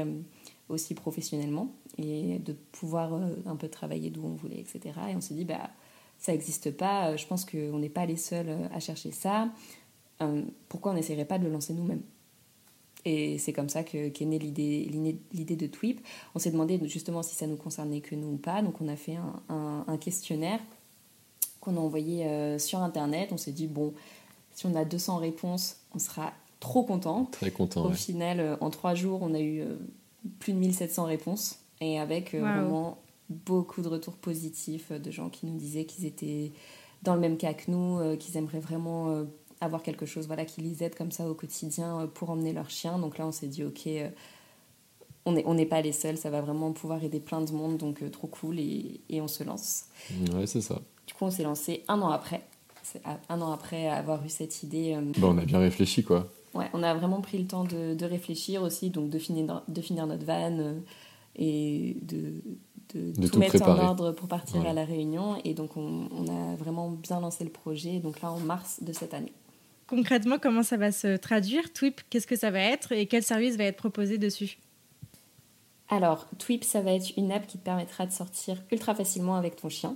aussi professionnellement et de pouvoir un peu travailler d'où on voulait, etc. Et on s'est dit, bah, ça n'existe pas, je pense qu'on n'est pas les seuls à chercher ça. pourquoi on n'essaierait pas de le lancer nous-mêmes? Et c'est comme ça qu'est née l'idée de TWIP. On s'est demandé justement si ça nous concernait que nous ou pas. Donc on a fait un, un, questionnaire qu'on a envoyé euh, sur Internet. On s'est dit, bon, si on a 200 réponses, on sera trop content. Très content. Au final, euh, en trois jours, on a eu euh, plus de 1700 réponses. Et avec vraiment beaucoup de retours positifs de gens qui nous disaient qu'ils étaient dans le même cas que nous, qu'ils aimeraient vraiment avoir quelque chose voilà, qui les aide comme ça au quotidien pour emmener leur chien. Donc là, on s'est dit, ok, on n'est on pas les seuls, ça va vraiment pouvoir aider plein de monde, donc trop cool, et, et on se lance. Ouais, c'est ça. Du coup, on s'est lancé un an après. Un an après avoir eu cette idée. Bon, on a bien réfléchi, quoi. Ouais, on a vraiment pris le temps de, de réfléchir aussi, donc de finir, de finir notre van et de, de, tout, mettre en ordre pour partir à la Réunion. Et donc, on, on, a vraiment bien lancé le projet, donc là, en mars de cette année. Concrètement, comment ça va se traduire? TWIP, qu'est-ce que ça va être et quel service va être proposé dessus? Alors, TWIP, ça va être une app qui te permettra de sortir ultra facilement avec ton chien.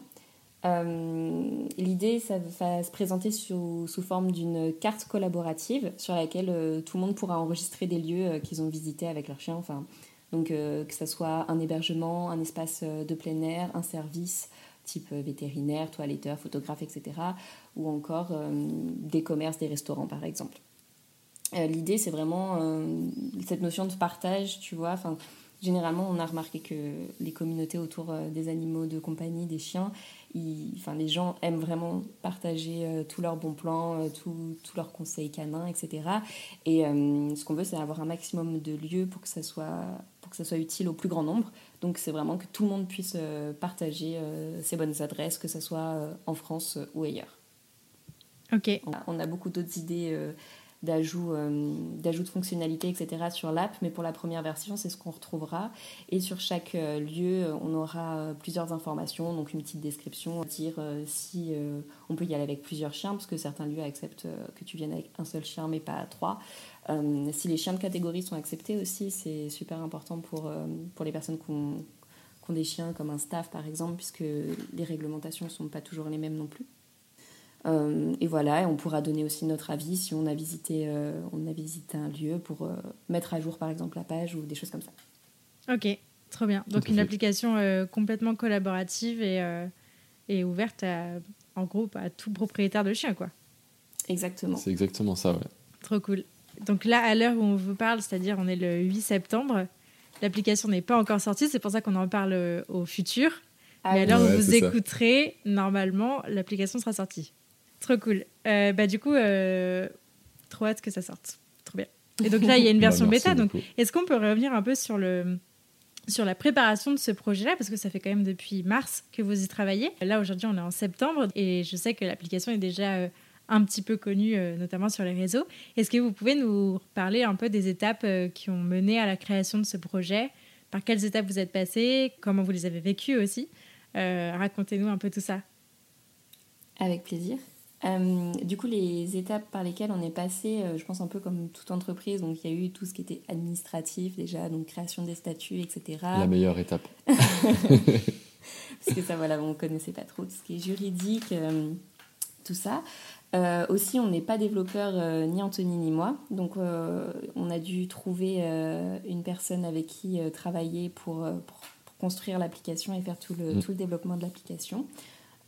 Euh, l'idée, ça va se présenter sous, sous forme d'une carte collaborative sur laquelle euh, tout le monde pourra enregistrer des lieux euh, qu'ils ont visités avec leur chien. Enfin, donc que ce soit un hébergement, un espace de plein air, un service type euh, vétérinaire, toiletteur, photographe, etc. Ou encore des commerces, des restaurants par exemple. L'idée c'est vraiment cette notion de partage, tu vois. Généralement on a remarqué que les communautés autour des animaux de compagnie, des chiens, enfin, les gens aiment vraiment partager tous leurs bons plans, tous leurs conseils canins, etc. Et ce qu'on veut, c'est avoir un maximum de lieux pour que ça soit que ça soit utile au plus grand nombre. Donc c'est vraiment que tout le monde puisse euh, partager euh, ses bonnes adresses, que ce soit euh, en France ou ailleurs. Ok. On a, beaucoup d'autres idées d'ajout d'ajout de fonctionnalités, etc. sur l'app, mais pour la première version, c'est ce qu'on retrouvera. Et sur chaque lieu, on aura plusieurs informations, donc une petite description, dire si on peut y aller avec plusieurs chiens, parce que certains lieux acceptent que tu viennes avec un seul chien, mais pas trois. Euh, si les chiens de catégorie sont acceptés aussi, c'est super important pour, euh, pour les personnes qui ont, des chiens comme un staff par exemple, puisque les réglementations ne sont pas toujours les mêmes non plus. Euh, et voilà, on pourra donner aussi notre avis si on a visité, on a visité un lieu pour mettre à jour par exemple la page ou des choses comme ça. Ok, trop bien. Donc une application complètement collaborative et, et ouverte en groupe à tout propriétaire de chien, quoi. Exactement. C'est exactement ça, ouais. Trop cool. Donc là, à l'heure où on vous parle, c'est-à-dire on est le 8 septembre, l'application n'est pas encore sortie, c'est pour ça qu'on en parle euh, au futur. Ah Mais à l'heure où vous écouterez, normalement, l'application sera sortie. Trop cool. Euh, bah, du coup, euh, trop hâte que ça sorte. Trop bien. Et donc là, il y a une bah, version bêta. Donc, est-ce qu'on peut revenir un peu sur, le, sur la préparation de ce projet-là? Parce que ça fait quand même depuis mars que vous y travaillez. Là, aujourd'hui, on est en septembre et je sais que l'application est déjà un petit peu connu, euh, notamment sur les réseaux. Est-ce que vous pouvez nous parler un peu des étapes euh, qui ont mené à la création de ce projet? Par quelles étapes vous êtes passé Comment vous les avez vécues aussi? Euh, Racontez-nous un peu tout ça. Avec plaisir. Du coup, les étapes par lesquelles on est passé, je pense un peu comme toute entreprise, donc il y a eu tout ce qui était administratif déjà, donc création des statuts, etc. La meilleure étape. Parce que ça, voilà, on ne connaissait pas trop tout ce qui est juridique, tout ça. Euh, aussi, on n'est pas développeur euh, ni Anthony ni moi, donc euh, on a dû trouver une personne avec qui travailler pour, pour, construire l'application et faire tout le, mm. tout le développement de l'application.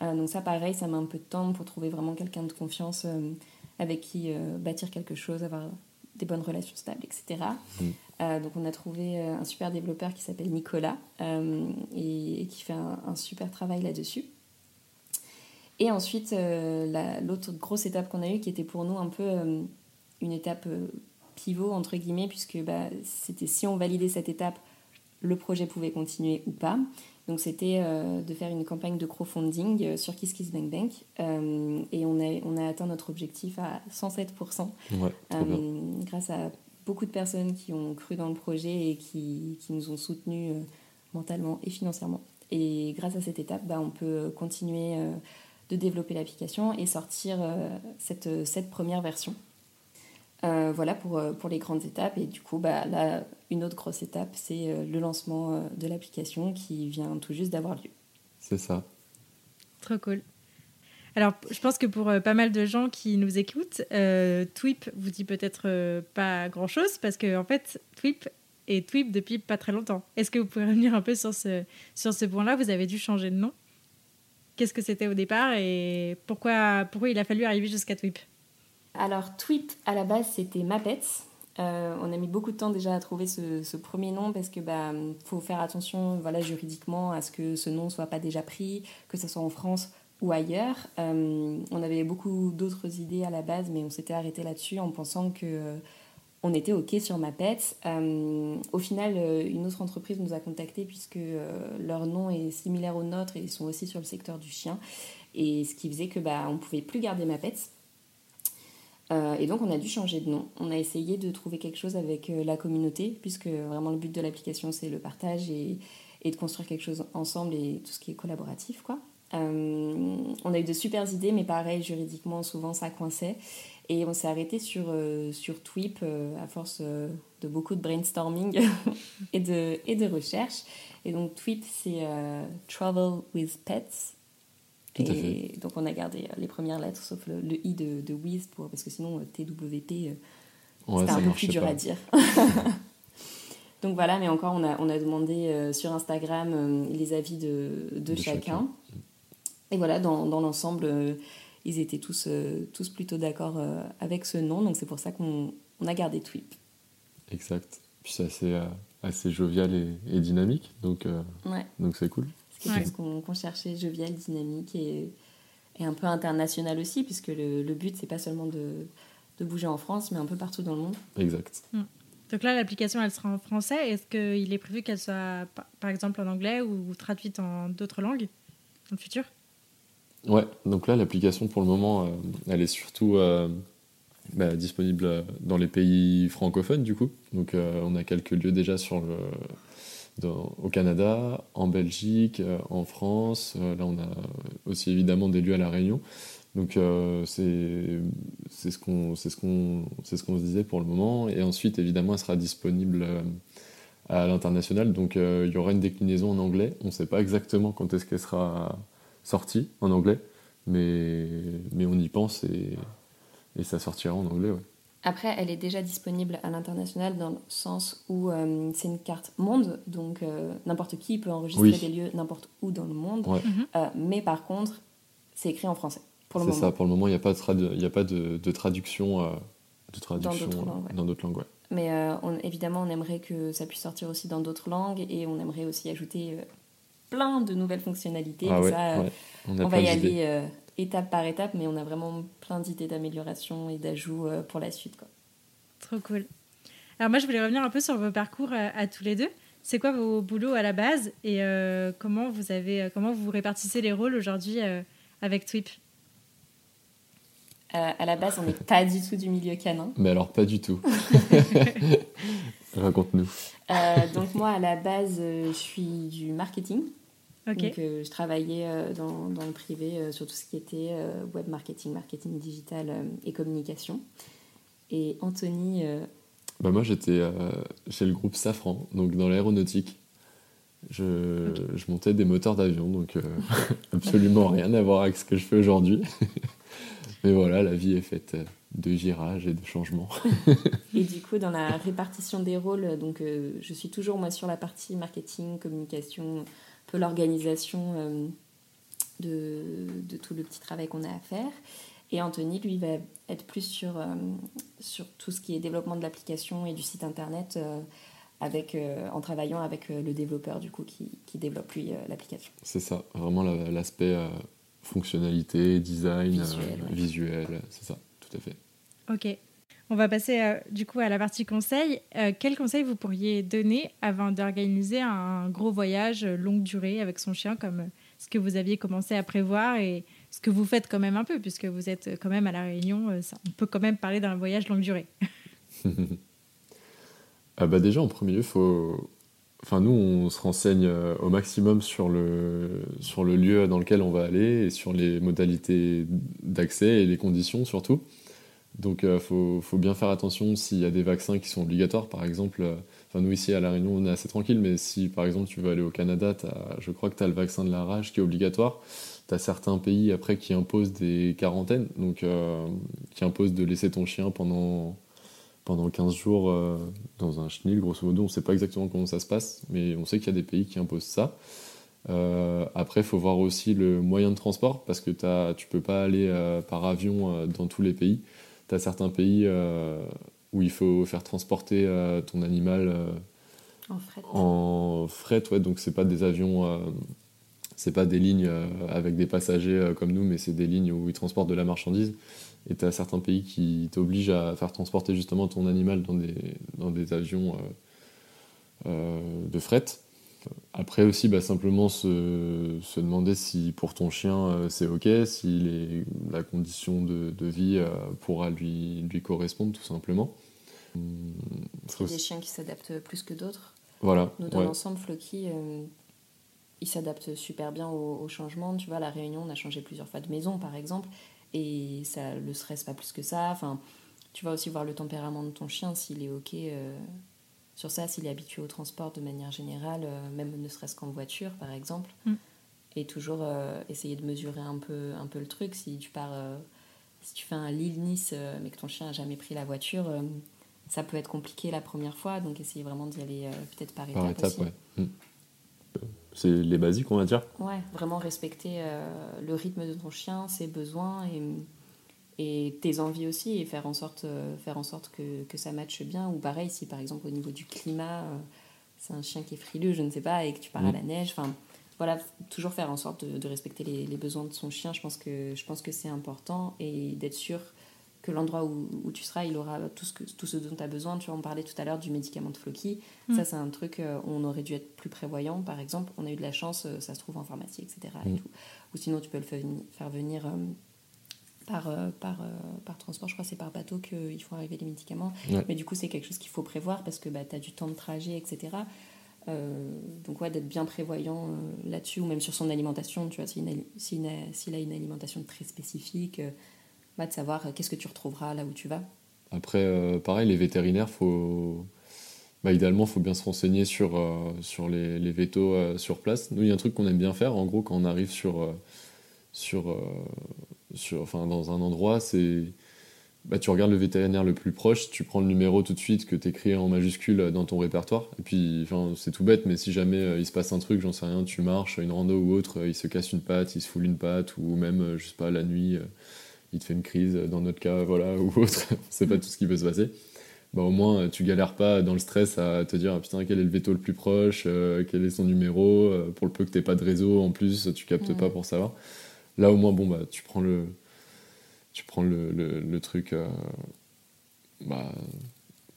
Donc ça, pareil, ça met un peu de temps pour trouver vraiment quelqu'un de confiance avec qui bâtir quelque chose, avoir des bonnes relations stables, etc. Mm. donc on a trouvé un super développeur qui s'appelle Nicolas et, qui fait un super travail là-dessus. Et ensuite, euh, l'autre grosse étape qu'on a eue, qui était pour nous un peu euh, une étape euh, pivot, entre guillemets, puisque bah, c'était si on validait cette étape, le projet pouvait continuer ou pas. Donc c'était de faire une campagne de crowdfunding sur KissKissBankBank. et on a, on a atteint notre objectif à 107%. grâce à beaucoup de personnes qui ont cru dans le projet et qui, qui nous ont soutenus mentalement et financièrement. Et grâce à cette étape, bah, on peut continuer de développer l'application et sortir euh, cette, cette première version. Euh, voilà pour, euh, pour les grandes étapes. Et du coup, bah, là, une autre grosse étape, c'est le lancement de l'application qui vient tout juste d'avoir lieu. C'est ça. Trop cool. Alors, je pense que pour pas mal de gens qui nous écoutent, euh, Twip vous dit peut-être pas grand-chose parce que en fait, Twip est Twip depuis pas très longtemps. Est-ce que vous pouvez revenir un peu sur ce, sur ce point-là? Vous avez dû changer de nom qu'est-ce que c'était au départ et pourquoi, pourquoi il a fallu arriver jusqu'à Twip Alors, Twip, à la base, c'était Mapets. Euh, on a mis beaucoup de temps déjà à trouver ce, premier nom parce que bah faut faire attention voilà juridiquement à ce que ce nom soit pas déjà pris, que ce soit en France ou ailleurs. on avait beaucoup d'autres idées à la base, mais on s'était arrêté là-dessus en pensant que on était OK sur ma pète. au final, une autre entreprise nous a contactés puisque leur nom est similaire au nôtre et ils sont aussi sur le secteur du chien. Et ce qui faisait que bah, on pouvait plus garder ma pète. Euh, et donc on a dû changer de nom. On a essayé de trouver quelque chose avec euh, la communauté, puisque vraiment le but de l'application c'est le partage et, de construire quelque chose ensemble et tout ce qui est collaboratif. Euh, on a eu de super idées, mais pareil, juridiquement souvent ça coinçait. Et on s'est arrêté sur, sur Twip à force de beaucoup de brainstorming et, de, et de recherche. Et donc Twip c'est Travel with Pets. Et donc on a gardé euh, les premières lettres, sauf le, i de, de Wiz, pour, parce que sinon euh, TWP, euh, c'était un peu plus dur à dire. donc voilà, mais encore on a, on a demandé sur Instagram les avis de, de, chacun. Et voilà, dans, dans l'ensemble, ils étaient tous, tous plutôt d'accord avec ce nom, donc c'est pour ça qu'on on a gardé Twip. Exact. Puis c'est assez, assez jovial et, et dynamique, donc ouais. donc c'est cool. C'est quelque chose qu'on cherchait, jovial, dynamique et, et, un peu international aussi, puisque le, le but, c'est pas seulement de, de, bouger en France, mais un peu partout dans le monde. Exact. Mm. Donc là, l'application, elle sera en français. Est-ce qu'il est prévu qu'elle soit, par exemple, en anglais ou traduite en d'autres langues dans le futur? Ouais, donc là, l'application, pour le moment, euh, elle est surtout euh, bah, disponible dans les pays francophones, du coup. Donc euh, on a quelques lieux déjà sur le au Canada, en Belgique, euh, en France. Euh, là, on a aussi évidemment des lieux à La Réunion. Donc euh, c'est ce qu'on ce ce se disait pour le moment. Et ensuite, évidemment, elle sera disponible à l'international. Donc il y aura une déclinaison en anglais. On ne sait pas exactement quand est-ce qu'elle sera sortie en anglais, mais, mais on y pense et, et ça sortira en anglais. Ouais. Après, elle est déjà disponible à l'international dans le sens où euh, c'est une carte monde, donc euh, n'importe qui peut enregistrer des lieux n'importe où dans le monde. Mhm. Euh, mais par contre, c'est écrit en français. C'est ça, pour le moment, il n'y a pas de, a pas de, de traduction, de traduction dans d'autres langues. Mais évidemment, on aimerait que ça puisse sortir aussi dans d'autres langues et on aimerait aussi ajouter plein de nouvelles fonctionnalités. Ah ça, on, on va y aller étape par étape, mais on a vraiment plein d'idées d'amélioration et d'ajouts euh, pour la suite. Quoi. Trop cool. Alors moi, je voulais revenir un peu sur vos parcours euh, à, tous les deux. C'est quoi vos boulots à la base et euh, comment vous avez comment vous répartissez les rôles aujourd'hui avec Twip? À la base, on n'est pas du tout du milieu canin. Mais alors pas du tout. Raconte-nous. donc moi, à la base, je suis du marketing. Donc, euh, je travaillais euh, dans, dans, le privé euh, sur tout ce qui était web marketing, marketing digital et communication. Et Anthony. Bah moi, j'étais chez le groupe Safran, donc dans l'aéronautique. Je, je, montais des moteurs d'avion, donc absolument rien à voir avec ce que je fais aujourd'hui. Mais voilà, la vie est faite de girages et de changements. et du coup, dans la répartition des rôles, donc, je suis toujours moi sur la partie marketing, communication, peu l'organisation euh, de, de, tout le petit travail qu'on a à faire. Et Anthony, lui, va être plus sur, euh, sur tout ce qui est développement de l'application et du site internet euh, avec, en travaillant avec le développeur du coup qui, qui développe lui l'application. C'est ça, vraiment l'aspect fonctionnalité, design, visuel, visuel c'est ça, tout à fait. Ok. On va passer euh, du coup à la partie conseil. Euh, quel conseil vous pourriez donner avant d'organiser un gros voyage euh, longue durée avec son chien comme ce que vous aviez commencé à prévoir et ce que vous faites quand même un peu puisque vous êtes quand même à la Réunion, on peut quand même parler d'un voyage longue durée. ah bah déjà en premier lieu, faut Enfin, nous, on se renseigne au maximum sur le, sur le lieu dans lequel on va aller et sur les modalités d'accès et les conditions surtout. Donc il euh, faut, faut, bien faire attention s'il y a des vaccins qui sont obligatoires, par exemple. Euh, enfin, nous ici à La Réunion, on est assez tranquille, mais si par exemple tu veux aller au Canada, je crois que tu as le vaccin de la rage qui est obligatoire. Tu as certains pays après qui imposent des quarantaines, donc euh, qui imposent de laisser ton chien pendant, pendant 15 jours dans un chenil, grosso modo. On ne sait pas exactement comment ça se passe, mais on sait qu'il y a des pays qui imposent ça. après, il faut voir aussi le moyen de transport, parce que tu peux pas aller par avion dans tous les pays tu as certains pays euh, où il faut faire transporter euh, ton animal euh, en fret. En fret, ouais, donc c'est pas des avions C'est pas des lignes avec des passagers comme nous, mais c'est des lignes où ils transportent de la marchandise. Et tu as certains pays qui t'obligent à faire transporter justement ton animal dans des, dans des avions de fret. Après aussi, bah, simplement se, se, demander si pour ton chien euh, c'est ok, si la condition de, de vie euh, pourra lui, lui correspondre tout simplement. Il y a des chiens qui s'adaptent plus que d'autres. Voilà. Nous, dans l'ensemble, Floki, euh, il s'adapte super bien au, changement. Tu vois, à La Réunion, on a changé plusieurs fois de maison, par exemple, et ça le stresse pas plus que ça. Enfin, tu vas aussi voir le tempérament de ton chien, s'il est ok sur ça, s'il est habitué au transport de manière générale, euh, même ne serait-ce qu'en voiture par exemple, mm. et toujours euh, essayer de mesurer un peu, un peu le truc. Si tu pars, euh, si tu fais un Lille-Nice mais que ton chien n'a jamais pris la voiture, ça peut être compliqué la première fois, donc essayer vraiment d'y aller peut-être par, par étapes. Étape, mm. C'est les basiques, on va dire. Ouais, vraiment respecter le rythme de ton chien, ses besoins et et tes envies aussi et faire en sorte, euh, faire en sorte que, que, ça matche bien. Ou pareil, si par exemple au niveau du climat, euh, c'est un chien qui est frileux, je ne sais pas, et que tu pars à la neige, enfin voilà, toujours faire en sorte de, respecter les, les, besoins de son chien, je pense que, je pense que c'est important et d'être sûr que l'endroit où, où, tu seras, il aura tout ce, que, tout ce dont tu as besoin. Tu vois, on parlait tout à l'heure du médicament de Floki. Mm. Ça, c'est un truc, euh, on aurait dû être plus prévoyant, par exemple. On a eu de la chance, ça se trouve en pharmacie, etc. Et mm. tout. Ou sinon, tu peux le faire venir euh, par, euh, par transport. Je crois que c'est par bateau qu'il faut arriver les médicaments. Mais du coup, c'est quelque chose qu'il faut prévoir parce que bah, tu as du temps de trajet, etc. Euh, donc, ouais, d'être bien prévoyant là-dessus ou même sur son alimentation. Tu vois, s'il si a, a, une alimentation très spécifique, bah, de savoir qu'est-ce que tu retrouveras là où tu vas. Après, pareil, les vétérinaires, faut. Bah, idéalement, il faut bien se renseigner sur, sur les, les vétos sur place. Nous, il y a un truc qu'on aime bien faire. En gros, quand on arrive sur, sur, sur, enfin, dans un endroit, c'est. Bah, tu regardes le vétérinaire le plus proche, tu prends le numéro tout de suite que tu écris en majuscule dans ton répertoire. Et puis, enfin, c'est tout bête, mais si jamais euh, il se passe un truc, j'en sais rien, tu marches, une rando ou autre, euh, il se casse une patte, il se foule une patte, ou même, euh, je sais pas, la nuit, il te fait une crise, dans notre cas, voilà, ou autre, c'est pas tout ce qui peut se passer. Bah, au moins, tu galères pas dans le stress à te dire, ah, putain, quel est le veto le plus proche, quel est son numéro, pour le peu que t'aies pas de réseau, en plus, tu captes pas pour savoir. Là, au moins, bon, bah, tu prends le, tu prends le, le, truc euh, bah,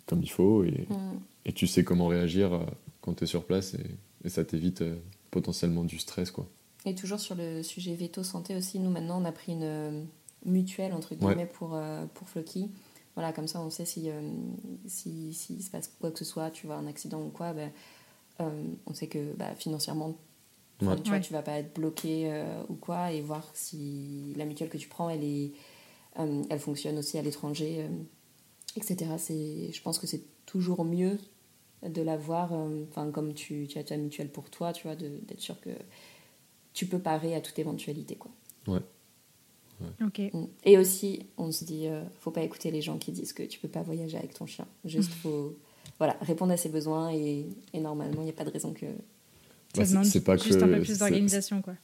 comme il faut et, mm. et, tu sais comment réagir euh, quand tu es sur place et, et ça t'évite euh, potentiellement du stress. Quoi. Et toujours sur le sujet veto santé aussi, nous maintenant on a pris une mutuelle entre guillemets pour, pour Floki. Voilà, comme ça on sait si, si, si, se passe quoi que ce soit, tu vois, un accident ou quoi, ben, on sait que bah, financièrement tu vois, tu vas pas être bloqué euh, ou quoi, et voir si la mutuelle que tu prends, elle, est, euh, elle fonctionne aussi à l'étranger, euh, etc. Je pense que c'est toujours mieux de l'avoir, enfin comme tu, tu, as ta mutuelle pour toi, tu vois, d'être sûr que tu peux parer à toute éventualité, quoi. Ouais. Ok. Mm. Et aussi, on se dit, faut pas écouter les gens qui disent que tu peux pas voyager avec ton chien. Juste, faut voilà, répondre à ses besoins et, et normalement, il n'y a pas de raison que ça bah, c'est pas juste un peu plus d'organisation, quoi.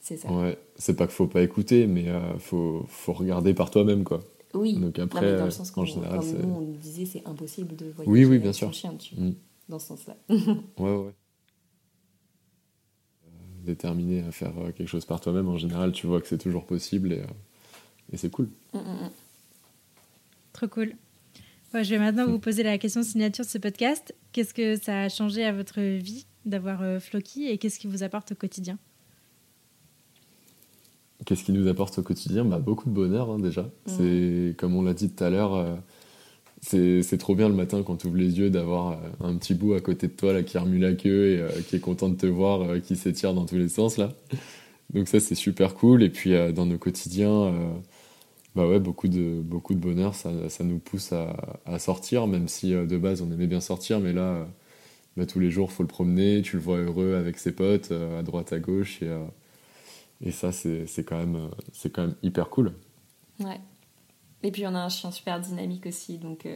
C'est ça. Ouais, c'est pas qu'il faut pas écouter, mais euh, faut, faut regarder par toi-même, quoi. Oui. Donc après, dans le sens en général, comme nous, on nous disait, c'est impossible de voyager oui, oui, bien sûr. chien, tu mm. dans ce sens-là. ouais, ouais. Euh, déterminé à faire euh, quelque chose par toi-même, en général, tu vois que c'est toujours possible et, et c'est cool. Mm, mm, Trop cool. je vais maintenant vous poser la question signature de ce podcast. Qu'est-ce que ça a changé à votre vie d'avoir euh, Floki et qu'est-ce qui vous apporte au quotidien? Qu'est-ce qui nous apporte au quotidien? Bah, Beaucoup de bonheur hein, déjà. Mmh. C'est Comme on l'a dit tout à l'heure, euh, c'est trop bien le matin quand tu ouvres les yeux d'avoir euh, un petit bout à côté de toi là, qui remue la queue et qui est content de te voir, qui s'étire dans tous les sens. là. Donc ça c'est super cool. Et puis dans nos quotidiens, bah ouais, beaucoup de, beaucoup de bonheur, ça, ça nous pousse à, à, sortir, même si de base on aimait bien sortir, mais là bah, tous les jours, faut le promener, tu le vois heureux avec ses potes, euh, à droite, à gauche. Et, euh, et ça, c'est quand, même, euh, c'est quand même hyper cool. Ouais. Et puis, on a un chien super dynamique aussi. Donc,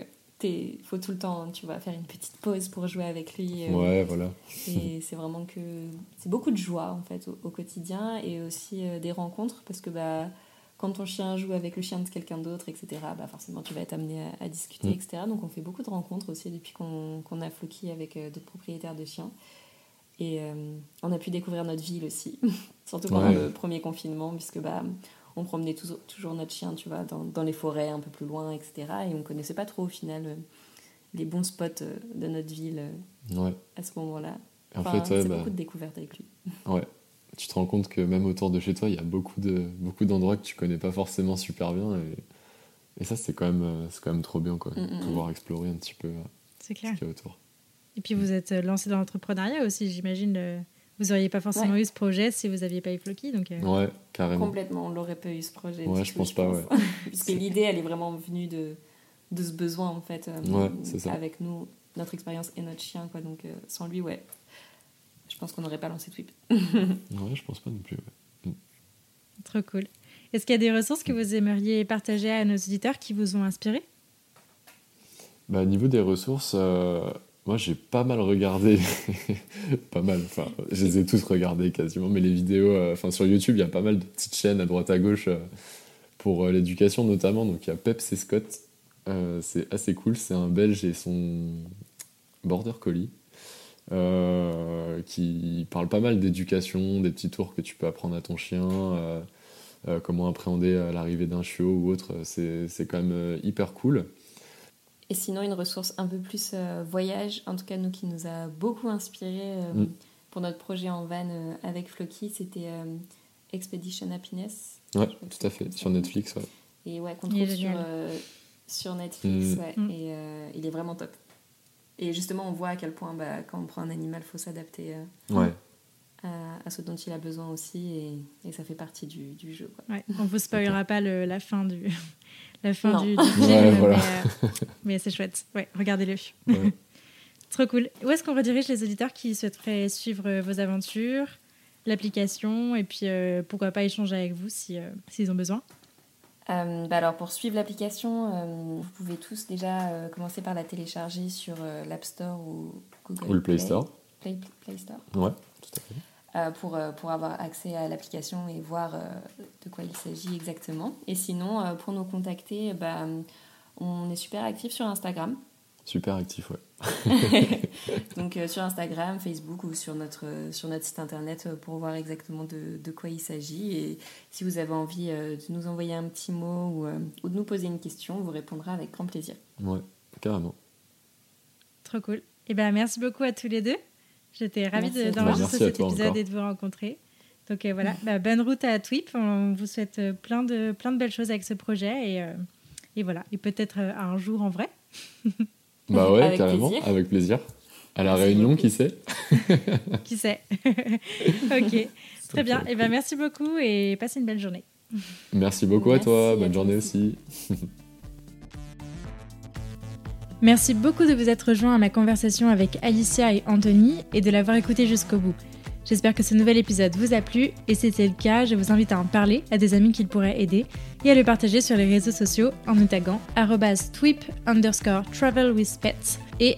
il faut tout le temps, tu vois, faire une petite pause pour jouer avec lui. ouais, voilà. Et c'est vraiment que. C'est beaucoup de joie, en fait, au, au quotidien. Et aussi des rencontres. Parce que, bah quand ton chien joue avec le chien de quelqu'un d'autre, etc., bah forcément tu vas être amené à, discuter, mm. etc. Donc on fait beaucoup de rencontres aussi depuis qu'on a Floki avec euh, d'autres propriétaires de chiens. Et on a pu découvrir notre ville aussi, surtout pendant le premier confinement, puisque bah, on promenait toujours, toujours notre chien, tu vois, dans, dans, les forêts un peu plus loin, etc. Et on connaissait pas trop au final les bons spots de notre ville à ce moment-là. En fait, c'est bah beaucoup de découvertes avec lui. Ouais, tu te rends compte que même autour de chez toi, il y a beaucoup de beaucoup d'endroits que tu connais pas forcément super bien. Et, et ça, c'est quand, même, euh, quand même trop bien, quoi. Mm, mm, mm. pouvoir explorer un petit peu euh, ce qu'il y a autour. Et puis, vous êtes euh, lancé dans l'entrepreneuriat aussi, j'imagine. Vous n'auriez pas forcément eu ce projet si vous n'aviez pas eu Floki. Donc, Ouais, carrément. Complètement, on n'aurait pas eu ce projet. Ouais, je pense pas, ouais. Puisque l'idée, elle est vraiment venue de, de ce besoin, en fait, ouais, ça. avec nous, notre expérience et notre chien, quoi. Donc, sans lui, ouais, je pense qu'on n'aurait pas lancé Twip. ouais, je pense pas non plus. Mm. Trop cool. Est-ce qu'il y a des ressources que vous aimeriez partager à nos auditeurs qui vous ont inspiré? Bah, Au niveau des ressources, euh, moi j'ai pas mal regardé, pas mal, enfin je les ai tous regardés quasiment, mais les vidéos, euh, enfin sur YouTube il y a pas mal de petites chaînes à droite à gauche euh, pour l'éducation notamment. Donc il y a Peps et Scott, c'est assez cool, c'est un Belge et son border collie. Euh, qui parle pas mal d'éducation, des petits tours que tu peux apprendre à ton chien, euh, euh, comment appréhender l'arrivée d'un chiot ou autre. C'est quand même hyper cool. Et sinon, une ressource un peu plus voyage, en tout cas nous qui nous a beaucoup inspiré mm. pour notre projet en van avec Floki, c'était Expedition Happiness. Ouais, tout à fait, sur Netflix. Ouais. Et ouais, qu'on trouve sur, sur, Netflix, mm. ouais, mm. et il est vraiment top. Et justement, on voit à quel point, bah, quand on prend un animal, il faut s'adapter euh, à, ce dont il a besoin aussi. Et, et ça fait partie du, du jeu. Quoi. Ouais, on ne vous spoilera pas le, la fin du, la fin du, film, voilà. mais, euh, mais c'est chouette. Ouais, regardez-le. Trop cool. Où est-ce qu'on redirige les auditeurs qui souhaiteraient suivre vos aventures, l'application, et puis euh, pourquoi pas échanger avec vous s'ils si, ont besoin? Euh, bah alors pour suivre l'application, euh, vous pouvez tous déjà euh, commencer par la télécharger sur l'App Store ou Google ou le Play, Store. Play, Store. Ouais, tout à fait. pour, pour avoir accès à l'application et voir de quoi il s'agit exactement. Et sinon, pour nous contacter, bah, on est super actif sur Instagram. Super actif, ouais. Donc euh, sur Instagram, Facebook ou sur notre, euh, sur notre site internet euh, pour voir exactement de, de quoi il s'agit. Et si vous avez envie de nous envoyer un petit mot ou, ou, de nous poser une question, on vous répondra avec grand plaisir. Ouais, carrément. Trop cool. Et eh ben, merci beaucoup à tous les deux. J'étais ravie d'enregistrer cet épisode et de vous rencontrer. Donc voilà, bah, bonne route à Twip. On vous souhaite plein de, plein de belles choses avec ce projet. Et, et voilà, et peut-être un jour en vrai. Bah ouais, carrément, avec plaisir. À la réunion, qui sait Qui sait Ok, très bien. Et eh ben, merci beaucoup et passez une belle journée. Merci beaucoup à toi, bonne journée aussi. Merci beaucoup de vous être rejoint à ma conversation avec Alicia et Anthony et de l'avoir écouté jusqu'au bout. J'espère que ce nouvel épisode vous a plu et si c'est le cas, je vous invite à en parler à des amis qui pourraient aider et à le partager sur les réseaux sociaux en nous taguant tweep underscore travel with pets et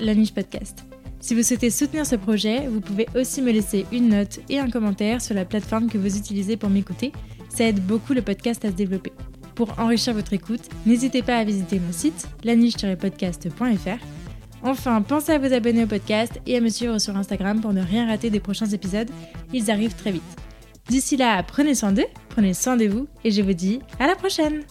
la niche podcast. Si vous souhaitez soutenir ce projet, vous pouvez aussi me laisser une note et un commentaire sur la plateforme que vous utilisez pour m'écouter. Ça aide beaucoup le podcast à se développer. Pour enrichir votre écoute, n'hésitez pas à visiter mon site laniche-podcast.fr Enfin, pensez à vous abonner au podcast et à me suivre sur Instagram pour ne rien rater des prochains épisodes. Ils arrivent très vite. D'ici là, prenez soin d'eux, prenez soin de vous et je vous dis à la prochaine